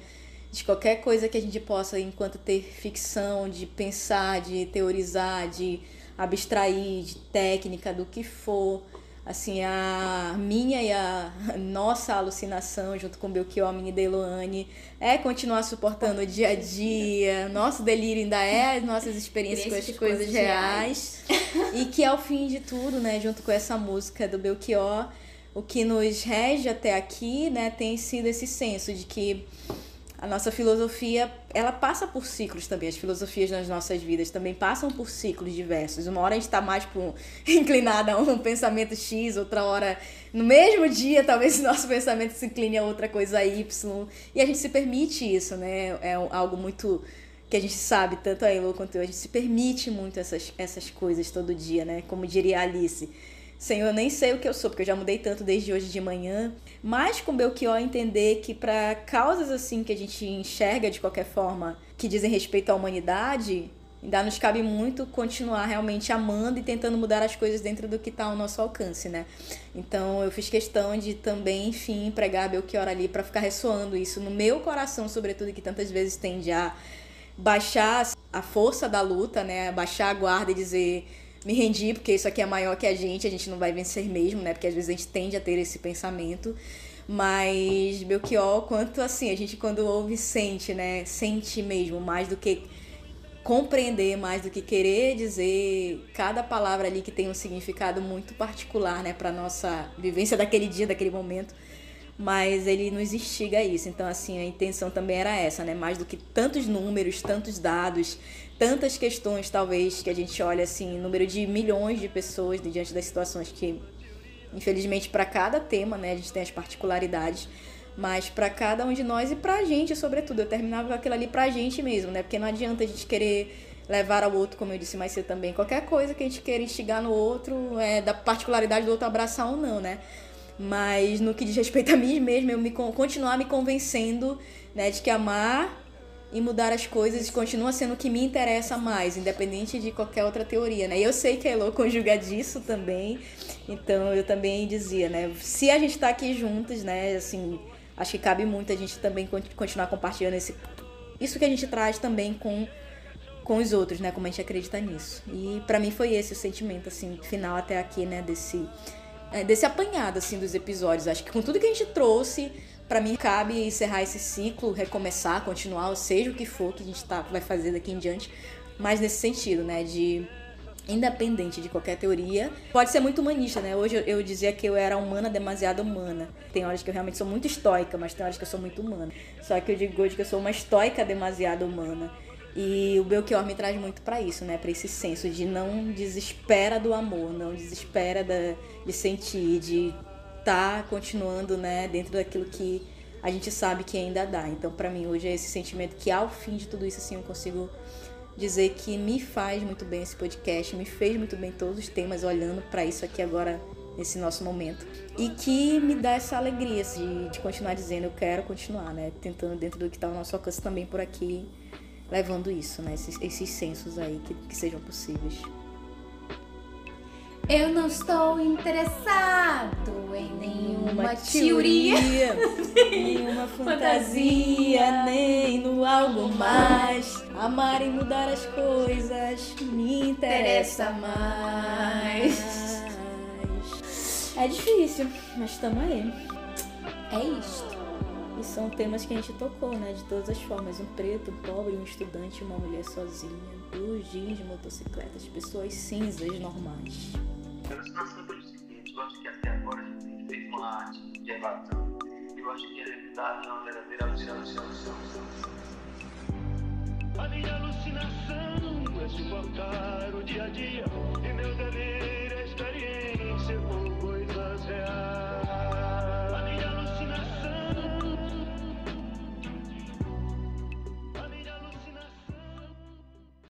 de qualquer coisa que a gente possa, enquanto ter ficção, de pensar, de teorizar, de abstrair, de técnica, do que for, assim, a minha e a nossa alucinação junto com Belchior, minha e Deloane, é continuar suportando o dia a dia, nosso delírio ainda é as nossas experiências com as Experiências coisas coisas reais. e que ao fim de tudo, né, junto com essa música do Belchior, o que nos rege até aqui, né, tem sido esse senso de que a nossa filosofia, ela passa por ciclos também. As filosofias nas nossas vidas também passam por ciclos diversos. Uma hora a gente está mais pro, inclinada a um pensamento X, outra hora, no mesmo dia, talvez o nosso pensamento se incline a outra coisa Y. E a gente se permite isso, né? É algo muito que a gente sabe, tanto a Elo quanto eu, a gente se permite muito essas, essas coisas todo dia, né? Como diria Alice. Senhor, eu nem sei o que eu sou, porque eu já mudei tanto desde hoje de manhã. Mas com Belchior entender que para causas assim que a gente enxerga de qualquer forma, que dizem respeito à humanidade, ainda nos cabe muito continuar realmente amando e tentando mudar as coisas dentro do que está ao nosso alcance, né? Então eu fiz questão de também, enfim, pregar Belchior ali para ficar ressoando isso no meu coração, sobretudo, que tantas vezes tende a baixar a força da luta, né? Baixar a guarda e dizer me rendi porque isso aqui é maior que a gente, a gente não vai vencer mesmo, né? Porque às vezes a gente tende a ter esse pensamento. Mas Belchior, quanto assim, a gente quando ouve sente, né? Sente mesmo, mais do que compreender, mais do que querer dizer cada palavra ali que tem um significado muito particular, né, para nossa vivência daquele dia, daquele momento. Mas ele nos instiga a isso. Então, assim, a intenção também era essa, né? Mais do que tantos números, tantos dados, tantas questões, talvez, que a gente olha assim, número de milhões de pessoas diante das situações que, infelizmente, para cada tema, né, a gente tem as particularidades, mas para cada um de nós e pra gente, sobretudo, eu terminava aquilo ali pra gente mesmo, né? Porque não adianta a gente querer levar ao outro, como eu disse mais cedo também, qualquer coisa que a gente queira instigar no outro, é, da particularidade do outro abraçar ou não, né? Mas no que diz respeito a mim mesmo, eu me continuar me convencendo, né, de que amar e mudar as coisas continua sendo o que me interessa mais, independente de qualquer outra teoria, né? E eu sei que a Elo conjuga disso também, então eu também dizia, né? Se a gente tá aqui juntos, né, assim, acho que cabe muito a gente também continuar compartilhando esse, isso que a gente traz também com, com os outros, né? Como a gente acredita nisso. E para mim foi esse o sentimento, assim, final até aqui, né? Desse, desse apanhado, assim, dos episódios. Acho que com tudo que a gente trouxe, para mim cabe encerrar esse ciclo, recomeçar, continuar, seja o que for que a gente tá, vai fazer daqui em diante, mas nesse sentido, né? De independente de qualquer teoria. Pode ser muito humanista, né? Hoje eu, eu dizia que eu era humana demasiado humana. Tem horas que eu realmente sou muito estoica, mas tem horas que eu sou muito humana. Só que eu digo hoje que eu sou uma estoica demasiado humana. E o Belchior me traz muito para isso, né? Para esse senso de não desespera do amor, não desespera da, de sentir, de tá continuando, né? Dentro daquilo que a gente sabe que ainda dá. Então, para mim hoje é esse sentimento que ao fim de tudo isso assim eu consigo dizer que me faz muito bem esse podcast, me fez muito bem todos os temas olhando para isso aqui agora nesse nosso momento e que me dá essa alegria assim, de continuar dizendo eu quero continuar, né, tentando dentro do que está ao nosso alcance também por aqui levando isso, né, esses, esses sensos aí que, que sejam possíveis. Eu não estou interessado em nenhuma Uma teoria. teoria, nenhuma fantasia, nem no algo mais. Amar e mudar as coisas me interessa mais. É difícil, mas estamos aí. É isto. E são temas que a gente tocou, né? De todas as formas. Um preto, um pobre, um estudante, uma mulher sozinha. Duas jeans de motocicletas, pessoas cinzas normais. Eu acho pelo seguinte, eu acho que até agora a gente fez uma arte de evasão. Eu acho que a realidade é uma verdadeira alucinação. A minha alucinação é suportar o dia a dia. E meu delírio é experiência com coisas reais.